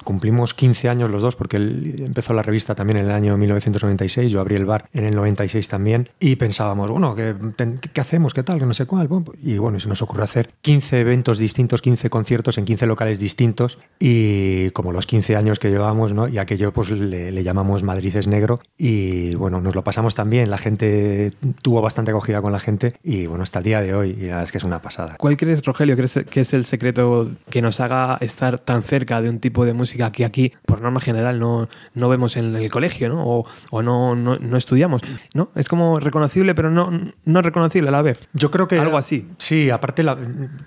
cumplimos 15 años los dos, porque empezó la revista también en el año 1996, yo abrí el bar en el 96 también, y pensábamos, bueno, ¿qué, hacemos? ¿Qué tal? Que no sé cuál. Y bueno, se nos ocurrió hacer 15 eventos distintos, 15 conciertos en 15 locales distintos, y como los 15 años que llevábamos, ¿no? Y aquello pues le, llamamos Madrid es negro, y bueno, nos lo pasamos también, la gente tuvo bastante acogida con la gente, y bueno, hasta el día de hoy, y la verdad es que es una pasada. ¿Cuál crees, Rogelio, crees que es el secreto que nos haga estar tan cerca de un tipo de música que aquí, por norma general, no, no vemos en el colegio, ¿no? O, o no, no, no, estudiamos, ¿no? Es como reconocible, pero no, no reconocible a la vez. Yo creo que... Algo así. Sí, aparte la,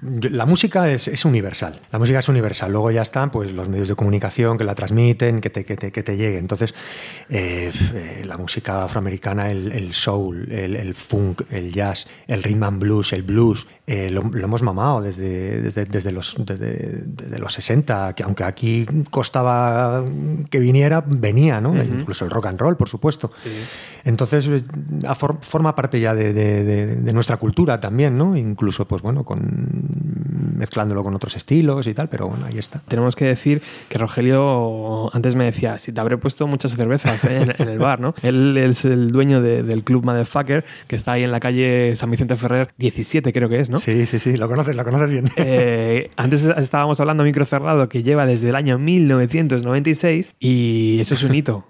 la música es, es, universal. La música es universal. Luego ya están pues, los medios de comunicación que la transmiten, que te, que te, que te llegue. Entonces, eh, la música afroamericana, el, el soul, el, el, funk, el jazz, el rhythm and blues, el blues, eh, lo, lo, hemos mamado desde, desde, desde, los, desde, desde, los 60, que aunque aquí costaba que viniera, venía, ¿no? Uh -huh. Incluso el rock and roll, por supuesto. Sí. Entonces, eh, forma parte ya de, de, nuestra cultura también, ¿no? Incluso, pues bueno, con mezclándolo con otros estilos y tal, pero bueno, ahí está. Tenemos que decir que Rogelio antes me decía, si te habré puesto muchas cervezas ¿eh? en, en, el bar, ¿no? Él es el dueño de, del club Motherfucker, que está ahí en la calle San Vicente Ferrer 17, creo que es, ¿no? Sí, sí, sí, lo conoces, lo conoces bien. Eh, antes estábamos hablando micro cerrado que lleva desde el año 1996 y eso es un hito.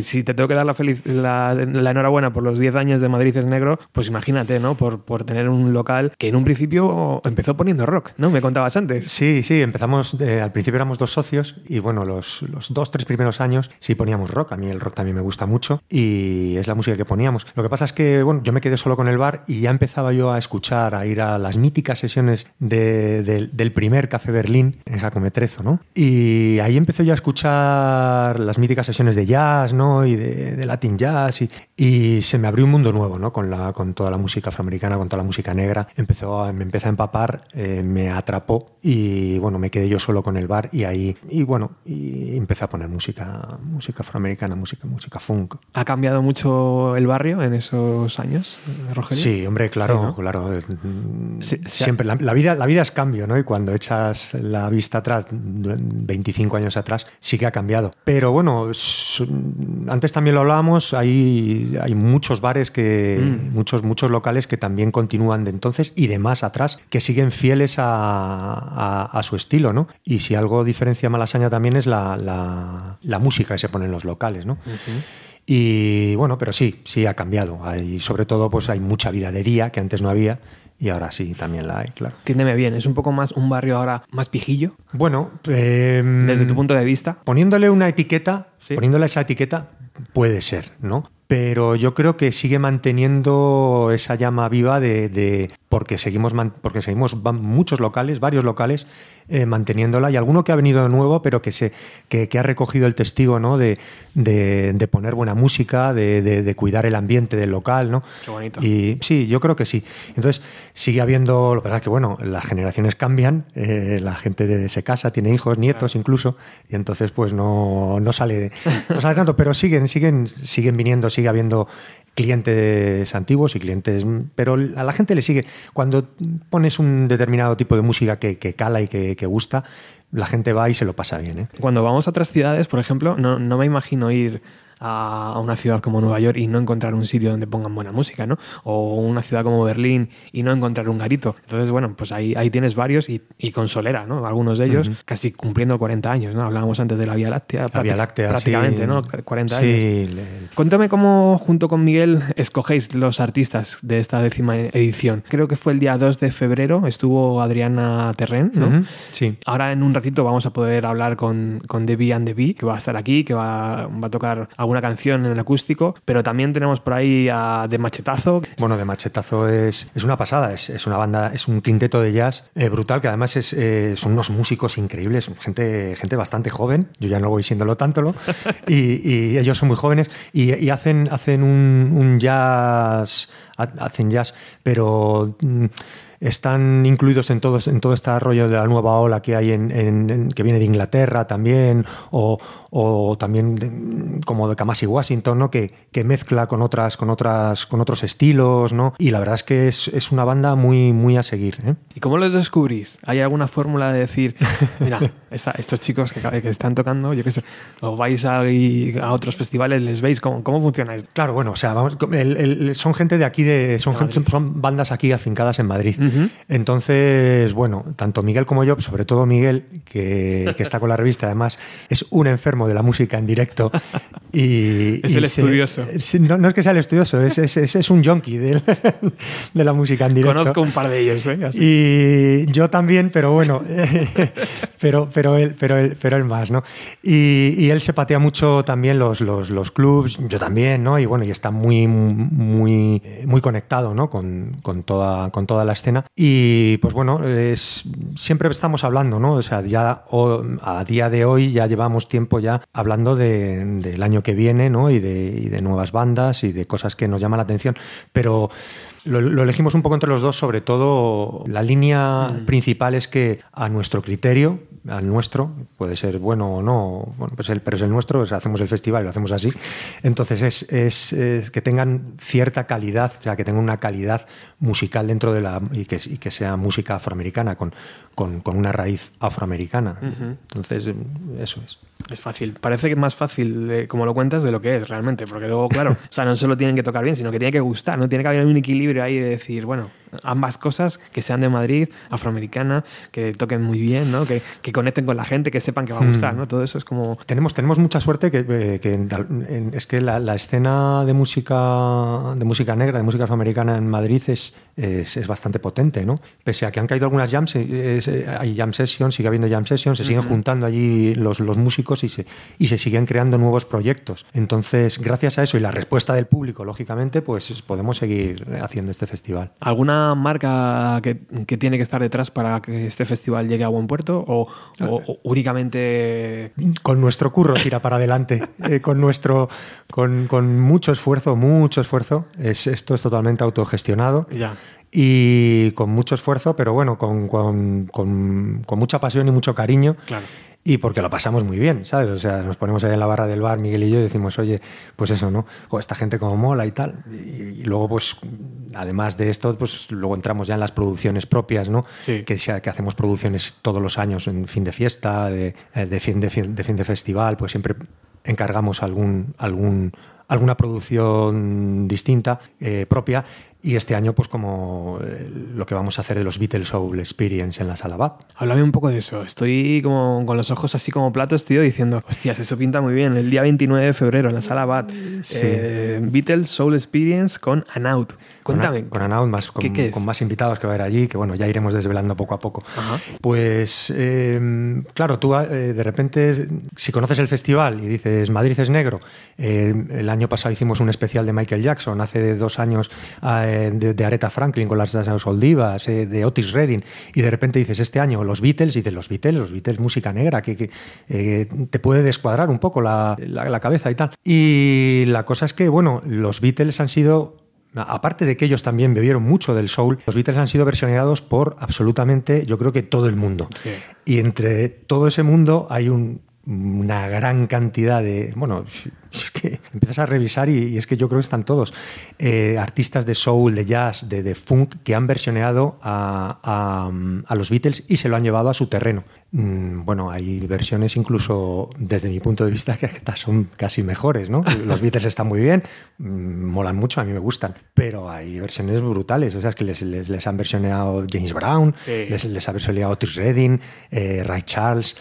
Si te tengo que dar la, feliz, la, enhorabuena por los 10 años de Madrid es Negro, pues imagínate, ¿no? Por, por tener un local que en un principio empezó poniendo rock, ¿no? Me contabas antes. Sí, sí, empezamos, al principio éramos dos socios y bueno, los, los dos, tres primeros años sí poníamos rock. A mí el rock también me gusta mucho y es la música que poníamos. Lo que pasa es que, bueno, yo me quedé solo con el bar y ya empezaba yo a escuchar, a ir a las míticas sesiones de, del primer Café Berlín en Jacometrezo, ¿no? Y ahí empecé yo a escuchar las míticas sesiones de jazz ¿no? y de, de, Latin jazz y, y, se me abrió un mundo nuevo ¿no? con, la, con toda la música afroamericana, con toda la música negra. Empezó a, me empezó a empapar, eh, me atrapó y bueno, me quedé yo solo con el bar y ahí, y bueno, y empecé a poner música, música afroamericana, música, música funk. ¿Ha cambiado mucho el barrio en esos años, Rogelio? Sí, hombre, claro, sí, ¿no? claro. Sí, Siempre, la, la, vida, la vida es cambio, ¿no? Y cuando echas la vista atrás, 25 años atrás, sí que ha cambiado. Pero bueno, antes también lo hablábamos, hay, hay muchos bares que, mm. muchos, muchos locales que también continúan de entonces y de más atrás, que siguen fieles a, a, a su estilo, ¿no? Y si algo diferencia a Malasaña también es la, la, la, música que se pone en los locales, ¿no? Uh -huh. Y bueno, pero sí, sí ha cambiado. Hay, sobre todo, pues hay mucha vidadería que antes no había y ahora sí también la hay, claro. Entiéndeme bien, ¿es un poco más un barrio ahora más pijillo? Bueno, eh, desde tu punto de vista. Poniéndole una etiqueta, ¿Sí? poniéndole esa etiqueta, puede ser, ¿no? Pero yo creo que sigue manteniendo esa llama viva de, de porque seguimos porque seguimos muchos locales, varios locales eh, manteniéndola y alguno que ha venido de nuevo, pero que se que, que ha recogido el testigo, ¿no? De, de, de poner buena música, de, de, cuidar el ambiente del local, ¿no? Qué bonito. Y sí, yo creo que sí. Entonces sigue habiendo, lo que pasa es que bueno, las generaciones cambian, eh, la gente se casa, tiene hijos, nietos claro. incluso, y entonces pues no, no sale no sale tanto, pero siguen siguen siguen viniendo, sigue habiendo clientes antiguos y clientes, pero a la gente le sigue. Cuando pones un determinado tipo de música que, cala y que, que, gusta, la gente va y se lo pasa bien. ¿eh? Cuando vamos a otras ciudades, por ejemplo, no, no me imagino ir a, a una ciudad como Nueva York y no encontrar un sitio donde pongan buena música, ¿no? O una ciudad como Berlín y no encontrar un garito. Entonces, bueno, pues ahí, ahí tienes varios y, y con Solera, ¿no? Algunos de ellos casi cumpliendo 40 años, ¿no? Hablábamos antes de la Vía Láctea. La Vía Láctea, Prácticamente, sí. ¿no? 40 Sí, años. le- Cuéntame cómo, junto con Miguel, escogéis los artistas de esta décima edición. Creo que fue el día 2 de febrero, estuvo Adriana Terren, ¿no? Sí. Ahora en un ratito vamos a poder hablar con, con Debbie and the Bee, que va a estar aquí, que va, va a tocar alguna canción en el acústico, pero también tenemos por ahí a De Machetazo. Bueno, de Machetazo es, es una pasada, es, es una banda, es un quinteto de jazz eh, brutal, que además es, eh, son unos músicos increíbles, gente, gente bastante joven, yo ya no voy siéndolo tanto, y, y ellos son muy jóvenes y, hacen, hacen un, jazz, ha- hacen jazz, pero... mm, están incluidos en todo, en todo este rollo de la nueva ola que hay en- que viene de Inglaterra también, o, o también como de Kamasi Washington, ¿no? Que, que mezcla con otras, con otras, con otros estilos, ¿no? Y la verdad es que es, es una banda muy, muy a seguir. ¿eh? ¿Y cómo los descubrís? ¿Hay alguna fórmula de decir, mira, esta- estos chicos que, que están tocando, yo qué sé, o vais a, a otros festivales, les veis cómo, cómo funciona esto? Claro, bueno, o sea, vamos, el- el- son gente de aquí, de, son, gente- son bandas aquí afincadas en Madrid. Entonces, bueno, tanto Miguel como yo, sobre todo Miguel, que, que está con la revista, además, es un enfermo de la música en directo. Y, Es y el se- estudioso. no, no es que sea el estudioso, es, es, es- es un junkie del- de la música en directo. Conozco un par de ellos, ¿eh? Así. Y yo también, pero bueno, pero, pero, él, pero, él, pero él más, ¿no? Y, y él se patea mucho también los, los, los clubs, yo también, ¿no? Y bueno, y está muy, muy, muy conectado, ¿no? Con, con, toda, con toda la escena. Y pues bueno, es, siempre estamos hablando, ¿no? O sea, ya a día de hoy ya llevamos tiempo ya hablando de- del año que viene, ¿no? Y de, y de nuevas bandas y de cosas que nos llaman la atención. Pero lo, lo elegimos un poco entre los dos, sobre todo la línea principal es que a nuestro criterio, al nuestro, puede ser bueno o no, bueno, pues el, pero es el nuestro, sea, hacemos el festival y lo hacemos así. Entonces es, es, es que tengan cierta calidad, o sea, que tengan una calidad musical dentro de la. y que, y que sea música afroamericana, con, con, con una raíz afroamericana. Entonces, eso es. Es fácil. Parece que es más fácil, eh, como lo cuentas, de lo que es realmente. Porque luego, claro, o sea, no solo tienen que tocar bien, sino que tiene que gustar, ¿no? Tiene que haber un equilibrio ahí de decir, bueno, ambas cosas, que sean de Madrid, afroamericana, que toquen muy bien, ¿no? Que, que conecten con la gente, que sepan que va a gustar, ¿no? Todo eso es como... Tenemos, tenemos mucha suerte que, eh, que en- en- es que la, la escena de música de música negra, de música afroamericana en Madrid es, es, es bastante potente, ¿no? Pese a que han caído algunas jams, es, eh, hay jam sessions, sigue habiendo jam sessions, se siguen juntando allí los, los músicos y se, y se siguen creando nuevos proyectos. Entonces, gracias a eso y la respuesta del público, lógicamente, pues podemos seguir haciendo este festival. ¿Alguna marca que, que tiene que estar detrás para que este festival llegue a buen puerto? ¿O, o- o únicamente con nuestro curro tira para adelante, eh, con nuestro, con, con mucho esfuerzo, mucho esfuerzo. Es, esto es totalmente autogestionado ya? y con mucho esfuerzo, pero bueno, con, con- con- con mucha pasión y mucho cariño. Claro. Y porque lo pasamos muy bien, ¿sabes? O sea, nos ponemos ahí en la barra del bar, Miguel y yo, y decimos, oye, pues eso, ¿no? O esta gente como mola y tal. Y, y luego, pues, además de esto, pues luego entramos ya en las producciones propias, ¿no? Sí. Que, que hacemos producciones todos los años, en fin de fiesta, de, eh, de fin, de, fin, de fin de festival, pues siempre encargamos algún, algún, alguna producción distinta, eh, propia. Y este año, pues como eh, lo que vamos a hacer de los Beatles Soul Experience en la Sala BAP. Háblame un poco de eso. Estoy como con los ojos así como platos, tío, diciendo, hostias, eso pinta muy bien. El día 29 de febrero en la sala BAT. Eh, Beatles Soul Experience con Anaut. Cuéntame. Con, con Anaud, más, con, ¿Qué- qué es? con más invitados que va a haber allí, que bueno, ya iremos desvelando poco a poco. Ajá. Pues, eh, claro, tú eh, de repente, si conoces el festival y dices Madrid es negro, el año pasado hicimos un especial de Michael Jackson, hace dos años eh, de, de Aretha Franklin con las las Oldivas, eh, de Otis Redding, y de repente dices este año los Beatles, y dices los Beatles, los Beatles, música negra, que, que, eh, te puede descuadrar un poco la, la- la cabeza y tal. Y la cosa es que, bueno, los Beatles han sido Aparte de que ellos también bebieron mucho del soul, los Beatles han sido versionados por absolutamente, yo creo que todo el mundo. Sí. Y entre todo ese mundo hay un una gran cantidad de. Bueno, es que empiezas a revisar y, es que yo creo que están todos. Eh, artistas de soul, de jazz, de, de funk, que han versioneado a, a, a, los Beatles y se lo han llevado a su terreno. Mm, bueno, hay versiones incluso, desde mi punto de vista, que son casi mejores, ¿no? Los Beatles están muy bien, mm, molan mucho, a mí me gustan, pero hay versiones brutales. O sea, es que les, les, les han versioneado James Brown, sí. les, les, ha versioneado Otis Redding, eh, Ray Charles.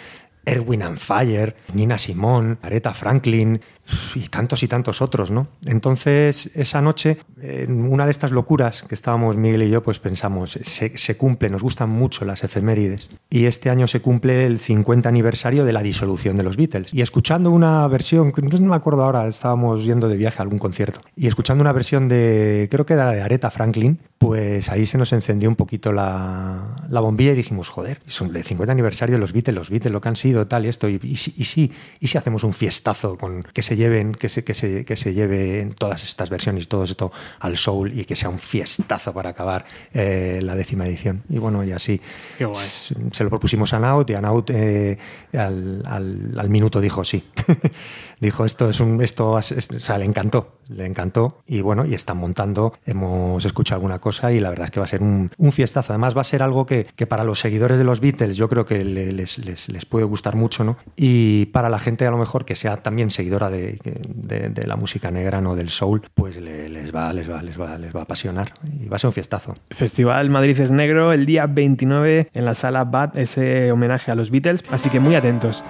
Erwin and Fire, Nina Simone, Aretha Franklin y tantos y tantos otros, ¿no? Entonces, esa noche, en una de estas locuras que estábamos Miguel y yo, pues pensamos, se, cumple, nos gustan mucho las efemérides. Y este año se cumple el 50 aniversario de la disolución de los Beatles. Y escuchando una versión, no me acuerdo ahora, estábamos yendo de viaje a algún concierto, y escuchando una versión de, creo que era de Aretha Franklin, pues ahí se nos encendió un poquito la, la bombilla y dijimos, joder, son el 50 aniversario de los Beatles, los Beatles, lo que han sido, tal y esto, y, y, y, sí, y si hacemos un fiestazo con que se lleven, que se, que se, que se lleve en todas estas versiones y todo esto al soul y que sea un fiestazo para acabar eh, la décima edición. Y bueno, y así se lo propusimos a Naut y a Naut eh, al, al, al, minuto dijo sí. dijo esto es un esto es, o sea, le encantó, le encantó y bueno, y están montando, hemos escuchado alguna cosa y la verdad es que va a ser un, un fiestazo. Además va a ser algo que, que, para los seguidores de los Beatles yo creo que les, les, les puede gustar mucho, ¿no? Y para la gente a lo mejor que sea también seguidora de, de, la música negra, no del soul, pues le, les, va, les, va, les, va, les va a apasionar y va a ser un fiestazo. Festival Madrid es Negro el día 29 en la sala BAT, ese homenaje a los Beatles, así que muy atentos.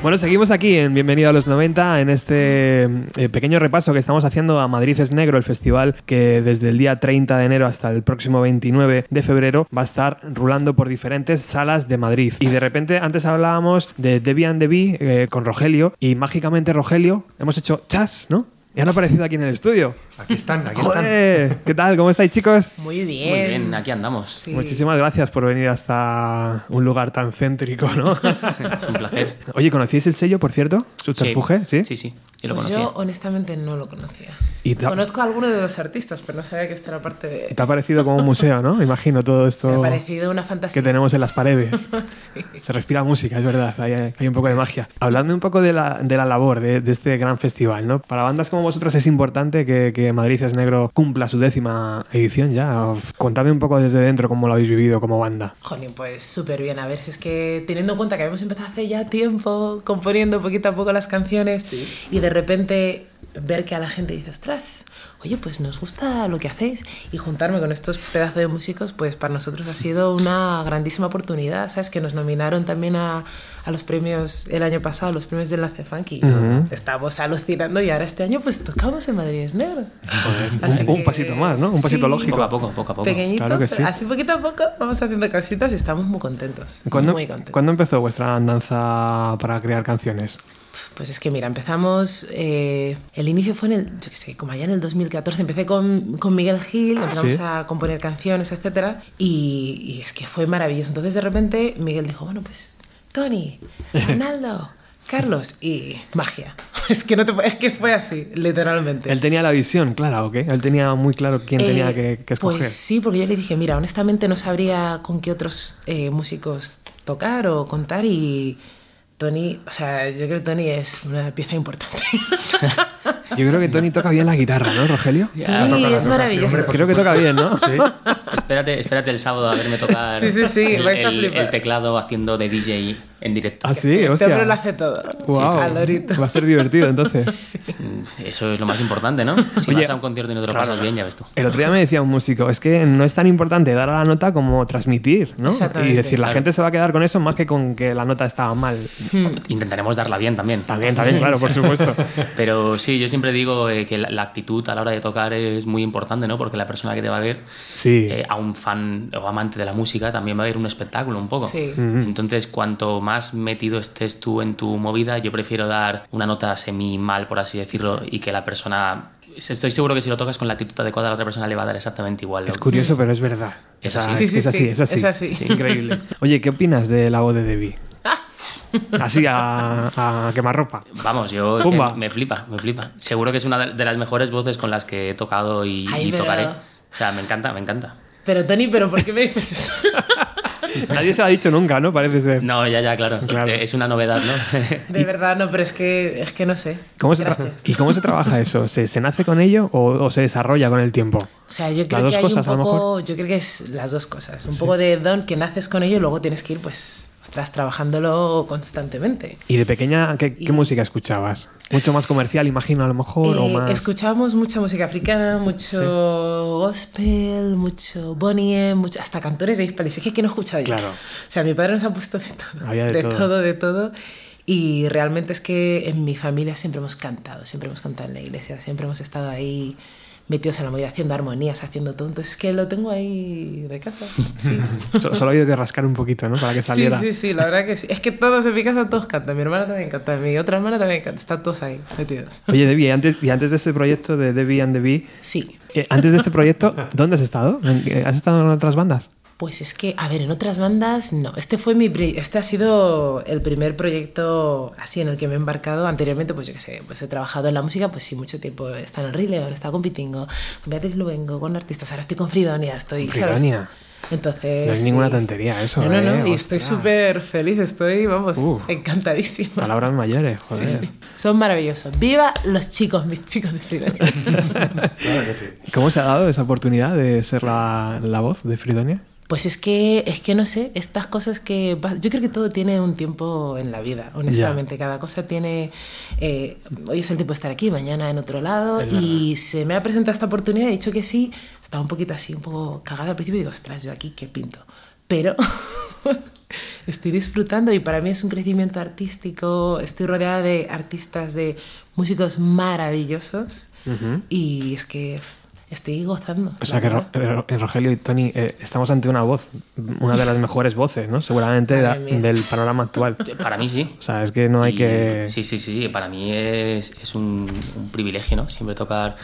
Bueno, seguimos aquí en Bienvenido a los 90 en este eh, pequeño repaso que estamos haciendo a Madrid es Negro, el festival que desde el día 30 de enero hasta el próximo 29 de febrero va a estar rulando por diferentes salas de Madrid. Y de repente antes hablábamos de Debian Debbie eh, con Rogelio y mágicamente Rogelio hemos hecho chas, ¿no? Y han aparecido aquí en el estudio. Aquí están, aquí están. Joder, ¿Qué tal? ¿Cómo estáis, chicos? Muy bien. Muy bien, aquí andamos. Sí. Muchísimas gracias por venir hasta un lugar tan céntrico, ¿no? Es un placer. Oye, ¿conocíais el sello, por cierto? Subterfuge, ¿sí? Sí, sí. Yo lo Pues yo honestamente no lo conocía. Y Conozco a alguno de los artistas, pero no sabía que esto era parte de... te ha parecido como un museo, ¿no? Imagino todo esto Me ha parecido una fantasía. que tenemos en las paredes. Sí. Se respira música, es verdad, hay, hay un poco de magia. Hablando un poco de la, de la labor de, de este gran festival, ¿no? Para bandas como vosotras es importante que, que Madrid es Negro cumpla su décima edición ya. Contadme un poco desde dentro cómo lo habéis vivido como banda. Jolín, pues súper bien. A ver, si es que teniendo en cuenta que habíamos empezado hace ya tiempo componiendo poquito a poco las canciones y de repente ver que a la gente dice, ostras, oye, pues nos gusta lo que hacéis y juntarme con estos pedazos de músicos, pues para nosotros ha sido una grandísima oportunidad, ¿sabes? Que nos nominaron también a, a los premios el año pasado, los premios de Enlace Funky. Estamos alucinando y ahora este año pues tocamos en Madrid es Negro. Así un, un pasito más, ¿no? Un pasito Sí. lógico. Poco a poco, poco a poco. Pequeñito, Claro que sí. así poquito a poco vamos haciendo cositas y estamos muy contentos. ¿Cuándo, muy contentos. ¿Cuándo empezó vuestra andanza para crear canciones? Pues es que mira, empezamos, eh, el inicio fue en el, yo qué sé, como allá en el 2014, empecé con, con Miguel Gil, empezamos Sí. a componer canciones, etcétera, y, y es que fue maravilloso. Entonces de repente Miguel dijo, bueno, pues Tony, Ronaldo, Carlos y magia. Es que no te, es que fue así, literalmente. Él tenía la visión clara, ¿ok? Él tenía muy claro quién tenía Eh, que, que escoger. Pues sí, porque yo le dije, mira, honestamente no sabría con qué otros eh, músicos tocar o contar y Tony, o sea, yo creo que Tony es una pieza importante. Yo creo que Tony toca bien la guitarra, ¿no, Rogelio? Tony toca la es maravilloso. hombre, Creo que toca bien, ¿no? Sí. Espérate, espérate el sábado a verme tocar Sí, sí, sí, el, vais a el- flipar. el teclado haciendo de DJ en directo. Ah, sí, este hostia. hombre lo hace todo. Al lorito. Va a ser divertido entonces. Mm, Eso es lo más importante, ¿no? Si Oye, vas a un concierto y no te lo pasas bien, ya ves tú. El otro día me decía un músico, es que no es tan importante dar a la nota como transmitir, ¿no? Exactamente. Y decir, la Claro. gente se va a quedar con eso más que con que la nota estaba mal. Intentaremos darla bien también. También, también, claro, por supuesto. Pero sí, yo siempre digo eh, que la, la actitud a la hora de tocar es muy importante, ¿no? Porque la persona que te va a ver, Sí. eh, a un fan o amante de la música, también va a ver un espectáculo un poco. Sí. Entonces, cuanto más metido estés tú en tu movida, yo prefiero dar una nota semi mal, por así decirlo, y que la persona... Estoy seguro que si lo tocas con la actitud adecuada, a la otra persona le va a dar exactamente igual. Es curioso, pero es verdad. Es así. es, Sí, así, sí, es así. es así. Es increíble. Oye, ¿qué opinas de la voz de Debbie? Así a, a quemarropa. Vamos, yo Pumba. me flipa, me flipa. Seguro que es una de las mejores voces con las que he tocado y, Ay, y pero- tocaré. O sea, me encanta, me encanta. Pero Tony, ¿pero por qué me dices eso? Nadie se lo ha dicho nunca, ¿no? Parece ser. No, ya, ya, claro. Claro. Es una novedad, ¿no? De verdad, no, pero es que, es que no sé. ¿Cómo se. ¿Y cómo se trabaja eso? ¿Se, se nace con ello o, o se desarrolla con el tiempo? O sea, yo creo Las dos que hay cosas, un poco, yo creo que es las dos cosas. Un poco de don que naces con ello y luego tienes que ir, pues, ostras, trabajándolo constantemente. ¿Y de pequeña qué, qué Y- música escuchabas? ¿Mucho más comercial, imagino, a lo mejor? ¿O Eh, más...? Escuchábamos mucha música africana, mucho gospel, mucho Bonnie mucho, hasta cantores de hispalis. Es que, ¿qué no he escuchado yo? Claro. O sea, mi padre nos ha puesto de todo. Había de todo. todo. de todo. Y realmente es que en mi familia siempre hemos cantado, siempre hemos cantado en la iglesia, siempre hemos estado ahí metidos en la movida, haciendo armonías, haciendo todo. Entonces es que lo tengo ahí de casa. Sí. So- Solo ha habido que rascar un poquito, ¿no? Para que Sí, saliera. sí, sí, la verdad que sí. Es que todos en mi casa todos cantan. Mi hermana también canta, mi otra hermana también canta. Están todos ahí metidos. Oye, Debbie, y antes, y antes de este proyecto de Debbie and Debbie, Sí. eh, antes de este proyecto, ¿dónde has estado? ¿En qué- ¿Has estado en otras bandas? Pues es que, a ver, en otras bandas no. Este fue mi este ha sido el primer proyecto así en el que me he embarcado. Anteriormente, pues yo qué sé, pues he trabajado en la música, pues sí, mucho tiempo. He estado en el Rey León, he estado compitiendo con Beatriz Luengo, con artistas. Ahora estoy con Fridonia, estoy. Fridonia. Entonces. No es sí. ninguna tontería eso, No, no, no. ¿eh? Y estoy súper feliz, estoy, vamos, Uh. encantadísima. Palabras mayores, Sí, joder. sí. Son maravillosos. ¡Viva los chicos, mis chicos de Fridonia! Claro que sí. ¿Cómo se ha dado esa oportunidad de ser la, la voz de Fridonia? Pues es que, es que no sé, estas cosas que... Yo creo que todo tiene un tiempo en la vida, honestamente. Cada cosa tiene... eh, hoy es el tiempo de estar aquí, mañana en otro lado. Es y se me ha presentado esta oportunidad, he dicho que sí. Estaba un poquito así, un poco cagada al principio y digo, ostras, yo aquí qué pinto. Pero estoy disfrutando y para mí es un crecimiento artístico. Estoy rodeada de artistas, de músicos maravillosos. Y es que estoy gozando. O sea que. Ro- en Rogelio y Tony eh, estamos ante una voz, una de las mejores voces, ¿no? Seguramente de- del panorama actual. Para mí sí. O sea, es que no hay Y- que... Sí, sí, sí, para mí es, es un, un privilegio, ¿no? Siempre tocar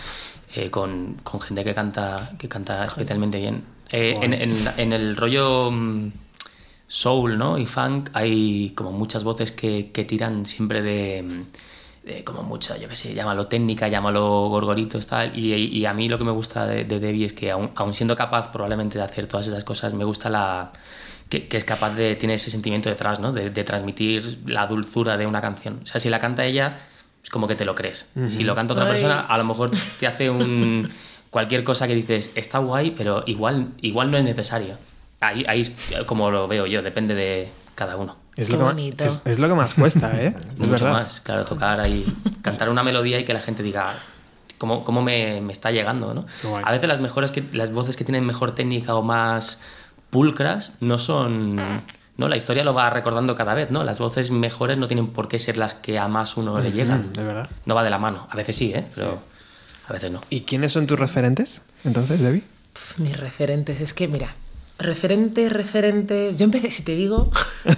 eh, con, con gente que canta, que canta especialmente bien. Eh, en, en- en el rollo mm, soul ¿no? y funk hay como muchas voces que, que tiran siempre de, de como mucho, yo qué sé, llámalo técnica, llámalo gorgoritos, tal. Y, y a mí lo que me gusta de, de Debbie es que aun, aun siendo capaz probablemente de hacer todas esas cosas, me gusta la... Que, que es capaz de, tiene ese sentimiento detrás, ¿no? De, de transmitir la dulzura de una canción. O sea, si la canta ella, es como que te lo crees. Si lo canta otra Ay. persona, a lo mejor te hace un cualquier cosa que dices, está guay, pero igual, igual no es necesario. Ahí, ahí es como lo veo yo, depende de cada uno. Es Qué lo, que bonito. es, es lo que más cuesta, ¿eh? Es Mucho verdad. más, claro, tocar ahí, cantar una melodía y que la gente diga cómo, cómo me, me está llegando, ¿no? A veces las mejores que, las voces que tienen mejor técnica o más pulcras no son no la historia lo va recordando cada vez, ¿no? Las voces mejores no tienen por qué ser las que a más uno le llegan. de verdad. No va de la mano. A veces sí, ¿eh? Pero a veces no. ¿Y quiénes son tus referentes, entonces, Debbie? Mis referentes, es que mira, referentes, referentes. Yo empecé, si te digo,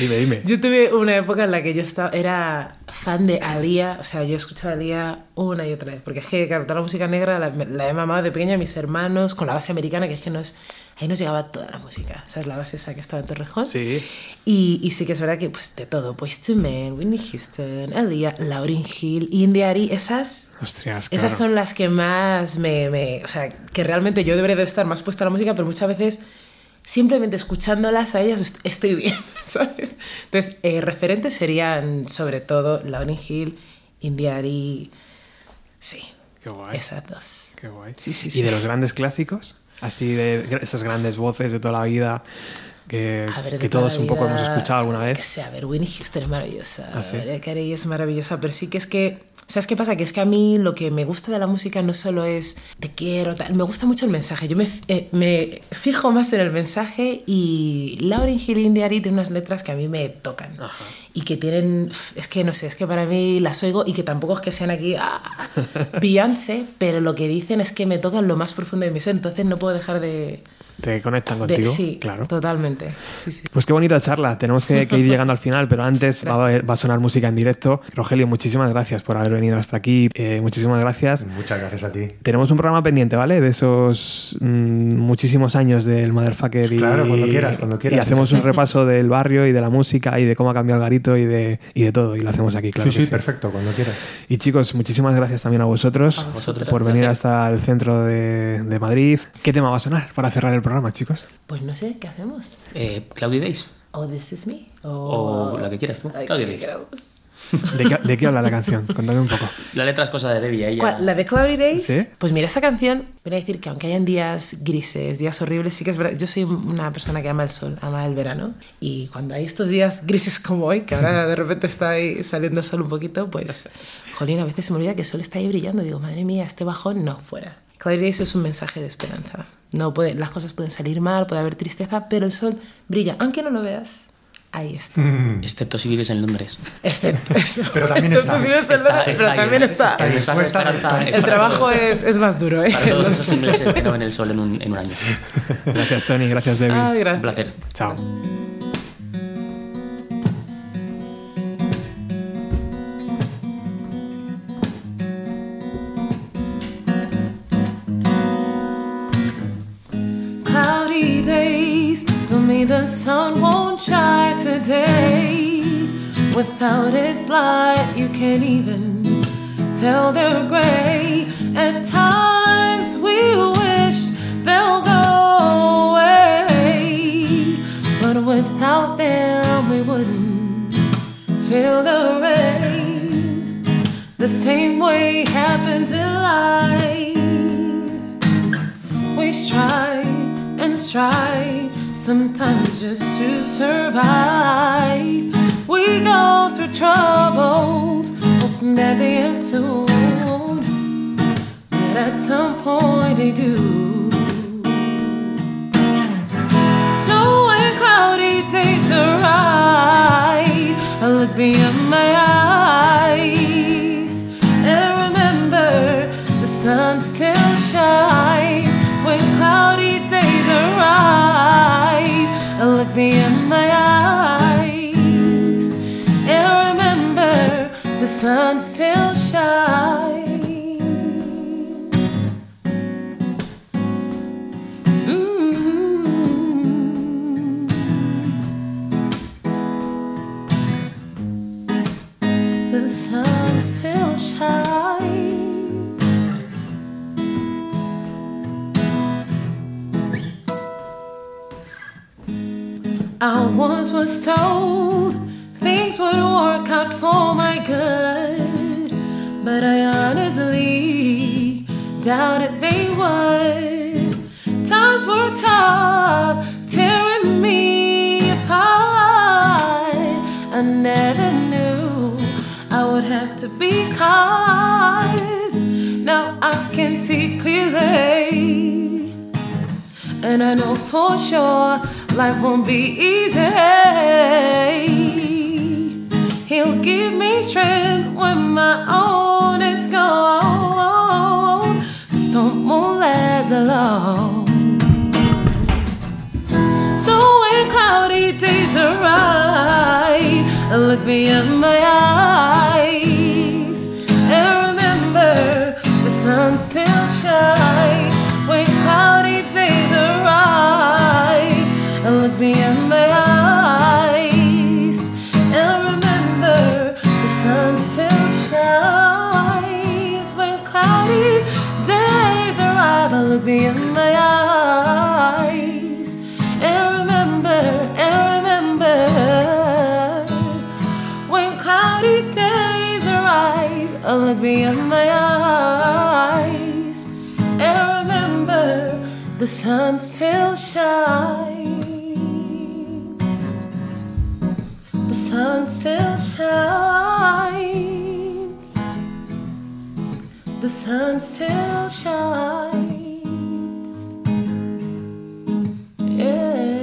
Dime, dime. yo tuve una época en la que yo estaba, era fan de Alia, o sea, yo escuchaba a Alia una y otra vez, porque es que, claro, toda la música negra la, la he mamado de pequeña, mis hermanos, con la base americana, que es que no es, ahí nos llegaba toda la música, ¿sabes? La base esa que estaba en Torrejón. Sí. Y, y sí que es verdad que, pues, de todo, pues, to Men, Whitney Houston, Alia, Lauryn Hill, India Ari, esas Hostias, esas claro. son las que más me, me- O sea, que realmente yo debería de estar más puesta a la música, pero muchas veces simplemente escuchándolas a ellas est- estoy bien, ¿sabes? Entonces, eh, referentes serían sobre todo Lauryn Hill, Indiari. Sí, Qué guay. esas dos. Qué guay. Sí, sí, ¿Y sí. de los grandes clásicos? Así de esas grandes voces de toda la vida que, ver, que todos un poco vida, hemos escuchado alguna Que vez. sea, a ver, Winnie Houston es maravillosa. ¿Ah, sí? Carey es maravillosa, pero sí que es que. ¿Sabes qué pasa? Que es que a mí lo que me gusta de la música no solo es te quiero, tal. Me gusta mucho el mensaje. Yo me, eh, me fijo más en el mensaje y Lauryn Hill Indiari tiene unas letras que a mí me tocan. Y que tienen. Es que no sé, es que para mí las oigo y que tampoco es que sean aquí. ah, Beyoncé, pero lo que dicen es que me tocan lo más profundo de mi ser. Entonces no puedo dejar de. Te conectan de- contigo. sí, claro. totalmente. Sí, sí. Pues qué bonita charla. Tenemos que, que ir llegando al final, pero antes va a, haber- va a sonar música en directo. Rogelio, muchísimas gracias por haber venido hasta aquí. Eh, muchísimas gracias. Muchas gracias a ti. Tenemos un programa pendiente, ¿vale? De esos mm, muchísimos años del Motherfucker. Y, Claro, cuando quieras, cuando quieras. Y hacemos un repaso del barrio y de la música y de cómo ha cambiado el garito y de, y de todo. Y lo hacemos aquí, claro. sí, que sí, perfecto, cuando quieras. Y chicos, muchísimas gracias también a vosotros, vosotros. por venir hasta el centro de, de Madrid. ¿Qué tema va a sonar para cerrar el programa, chicos? Pues no sé, ¿qué hacemos? Eh, Cloudy Days. O This Is Me. O lo que quieras tú. Que Days. ¿De qué, de qué habla la canción? Contadme un poco. La letra es cosa de Debbie. Ella... ¿Cuál? La de Cloudy Days. ¿Sí? Pues mira, esa canción, viene a decir que aunque hayan días grises, días horribles, sí que es verdad. Yo soy una persona que ama el sol, ama el verano. Y cuando hay estos días grises como hoy, que ahora de repente está ahí saliendo el sol un poquito, pues, jolín, a veces se me olvida que el sol está ahí brillando. Digo, madre mía, este bajón no fuera. Cloudy Days es un mensaje de esperanza. No puede, las cosas pueden salir mal, puede haber tristeza, pero el sol brilla. Aunque no lo veas, ahí está. Excepto si vives en Londres. Excepto eso. Pero también Excepto está. si el Está- está pero ahí, también está. Está. El Está está El para trabajo es, es más duro, ¿eh? Para todos esos ingleses que no ven el sol en un, en un año. Gracias, Tony. Gracias, David. Un gracias. placer. Chao. The sun won't shine today. Without its light, you can't even tell they're gray. At times, we wish they'll go away. But without them, we wouldn't feel the rain. The same way happens in life. We strive and try, sometimes just to survive. We go through troubles, hoping that they end soon. But at some point they do. So when cloudy days arrive, I look beyond my eyes be in my eyes. And remember the sunset. I once was told things would work out for my good, but I honestly doubted they would. Times were tough, tearing me apart. I never knew I would have to be caught. Now I can see clearly, and I know for sure life won't be easy. He'll give me strength when my own is gone. The storm won't last long. So when cloudy days arrive, look me in my eyes and remember the sun still shines. When cloudy days arrive, look me in my eyes and remember the sun still shines. When cloudy days arrive, look me in my eyes and remember and remember when cloudy days arrive. Look me in my eyes and remember the sun still shines. sun still shines. The sun still shines. Yeah.